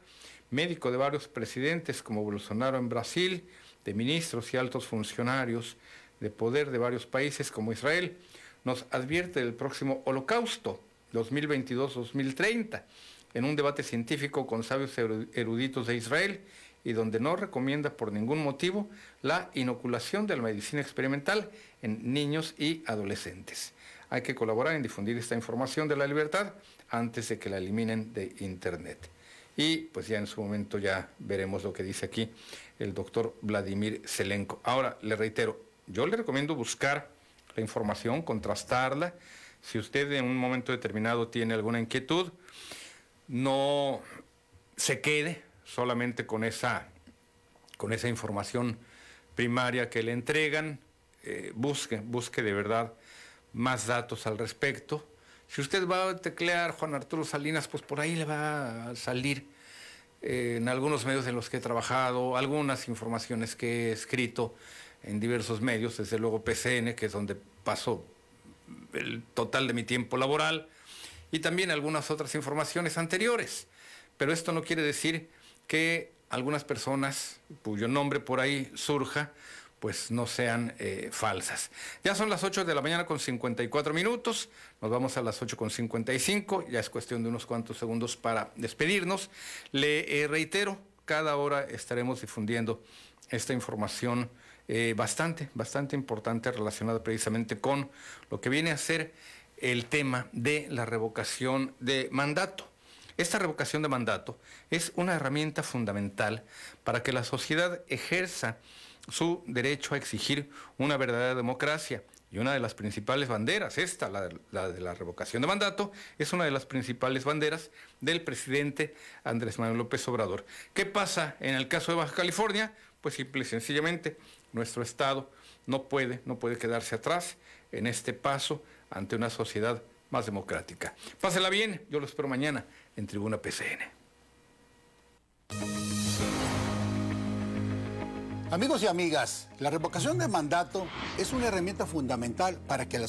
médico de varios presidentes como Bolsonaro en Brasil, de ministros y altos funcionarios de poder de varios países como Israel, nos advierte del próximo holocausto 2022-2030 en un debate científico con sabios eruditos de Israel y donde no recomienda por ningún motivo la inoculación de la medicina experimental en niños y adolescentes. Hay que colaborar en difundir esta información de la libertad antes de que la eliminen de Internet. Y pues ya en su momento ya veremos lo que dice aquí el doctor Vladimir Zelenko. Ahora, le reitero, yo le recomiendo buscar la información, contrastarla. Si usted en un momento determinado tiene alguna inquietud, no se quede solamente con esa, con esa información primaria que le entregan, eh, busque, busque de verdad más datos al respecto. Si usted va a teclear Juan Arturo Salinas, pues por ahí le va a salir eh, en algunos medios en los que he trabajado, algunas informaciones que he escrito en diversos medios, desde luego PCN, que es donde paso el total de mi tiempo laboral, y también algunas otras informaciones anteriores. Pero esto no quiere decir que algunas personas cuyo nombre por ahí surja, pues no sean eh, falsas. Ya son las 8 de la mañana con 54 minutos, nos vamos a las 8 con 55, ya es cuestión de unos cuantos segundos para despedirnos. Le eh, reitero, cada hora estaremos difundiendo esta información eh, bastante, bastante importante relacionada precisamente con lo que viene a ser el tema de la revocación de mandato. Esta revocación de mandato es una herramienta fundamental para que la sociedad ejerza su derecho a exigir una verdadera democracia. Y una de las principales banderas, esta, la de, la revocación de mandato, es una de las principales banderas del presidente Andrés Manuel López Obrador. ¿Qué pasa en el caso de Baja California? Pues simple y sencillamente, nuestro Estado no puede, no puede quedarse atrás en este paso ante una sociedad más democrática. Pásela bien, yo lo espero mañana en Tribuna PCN. Amigos y amigas, la revocación de mandato es una herramienta fundamental para que las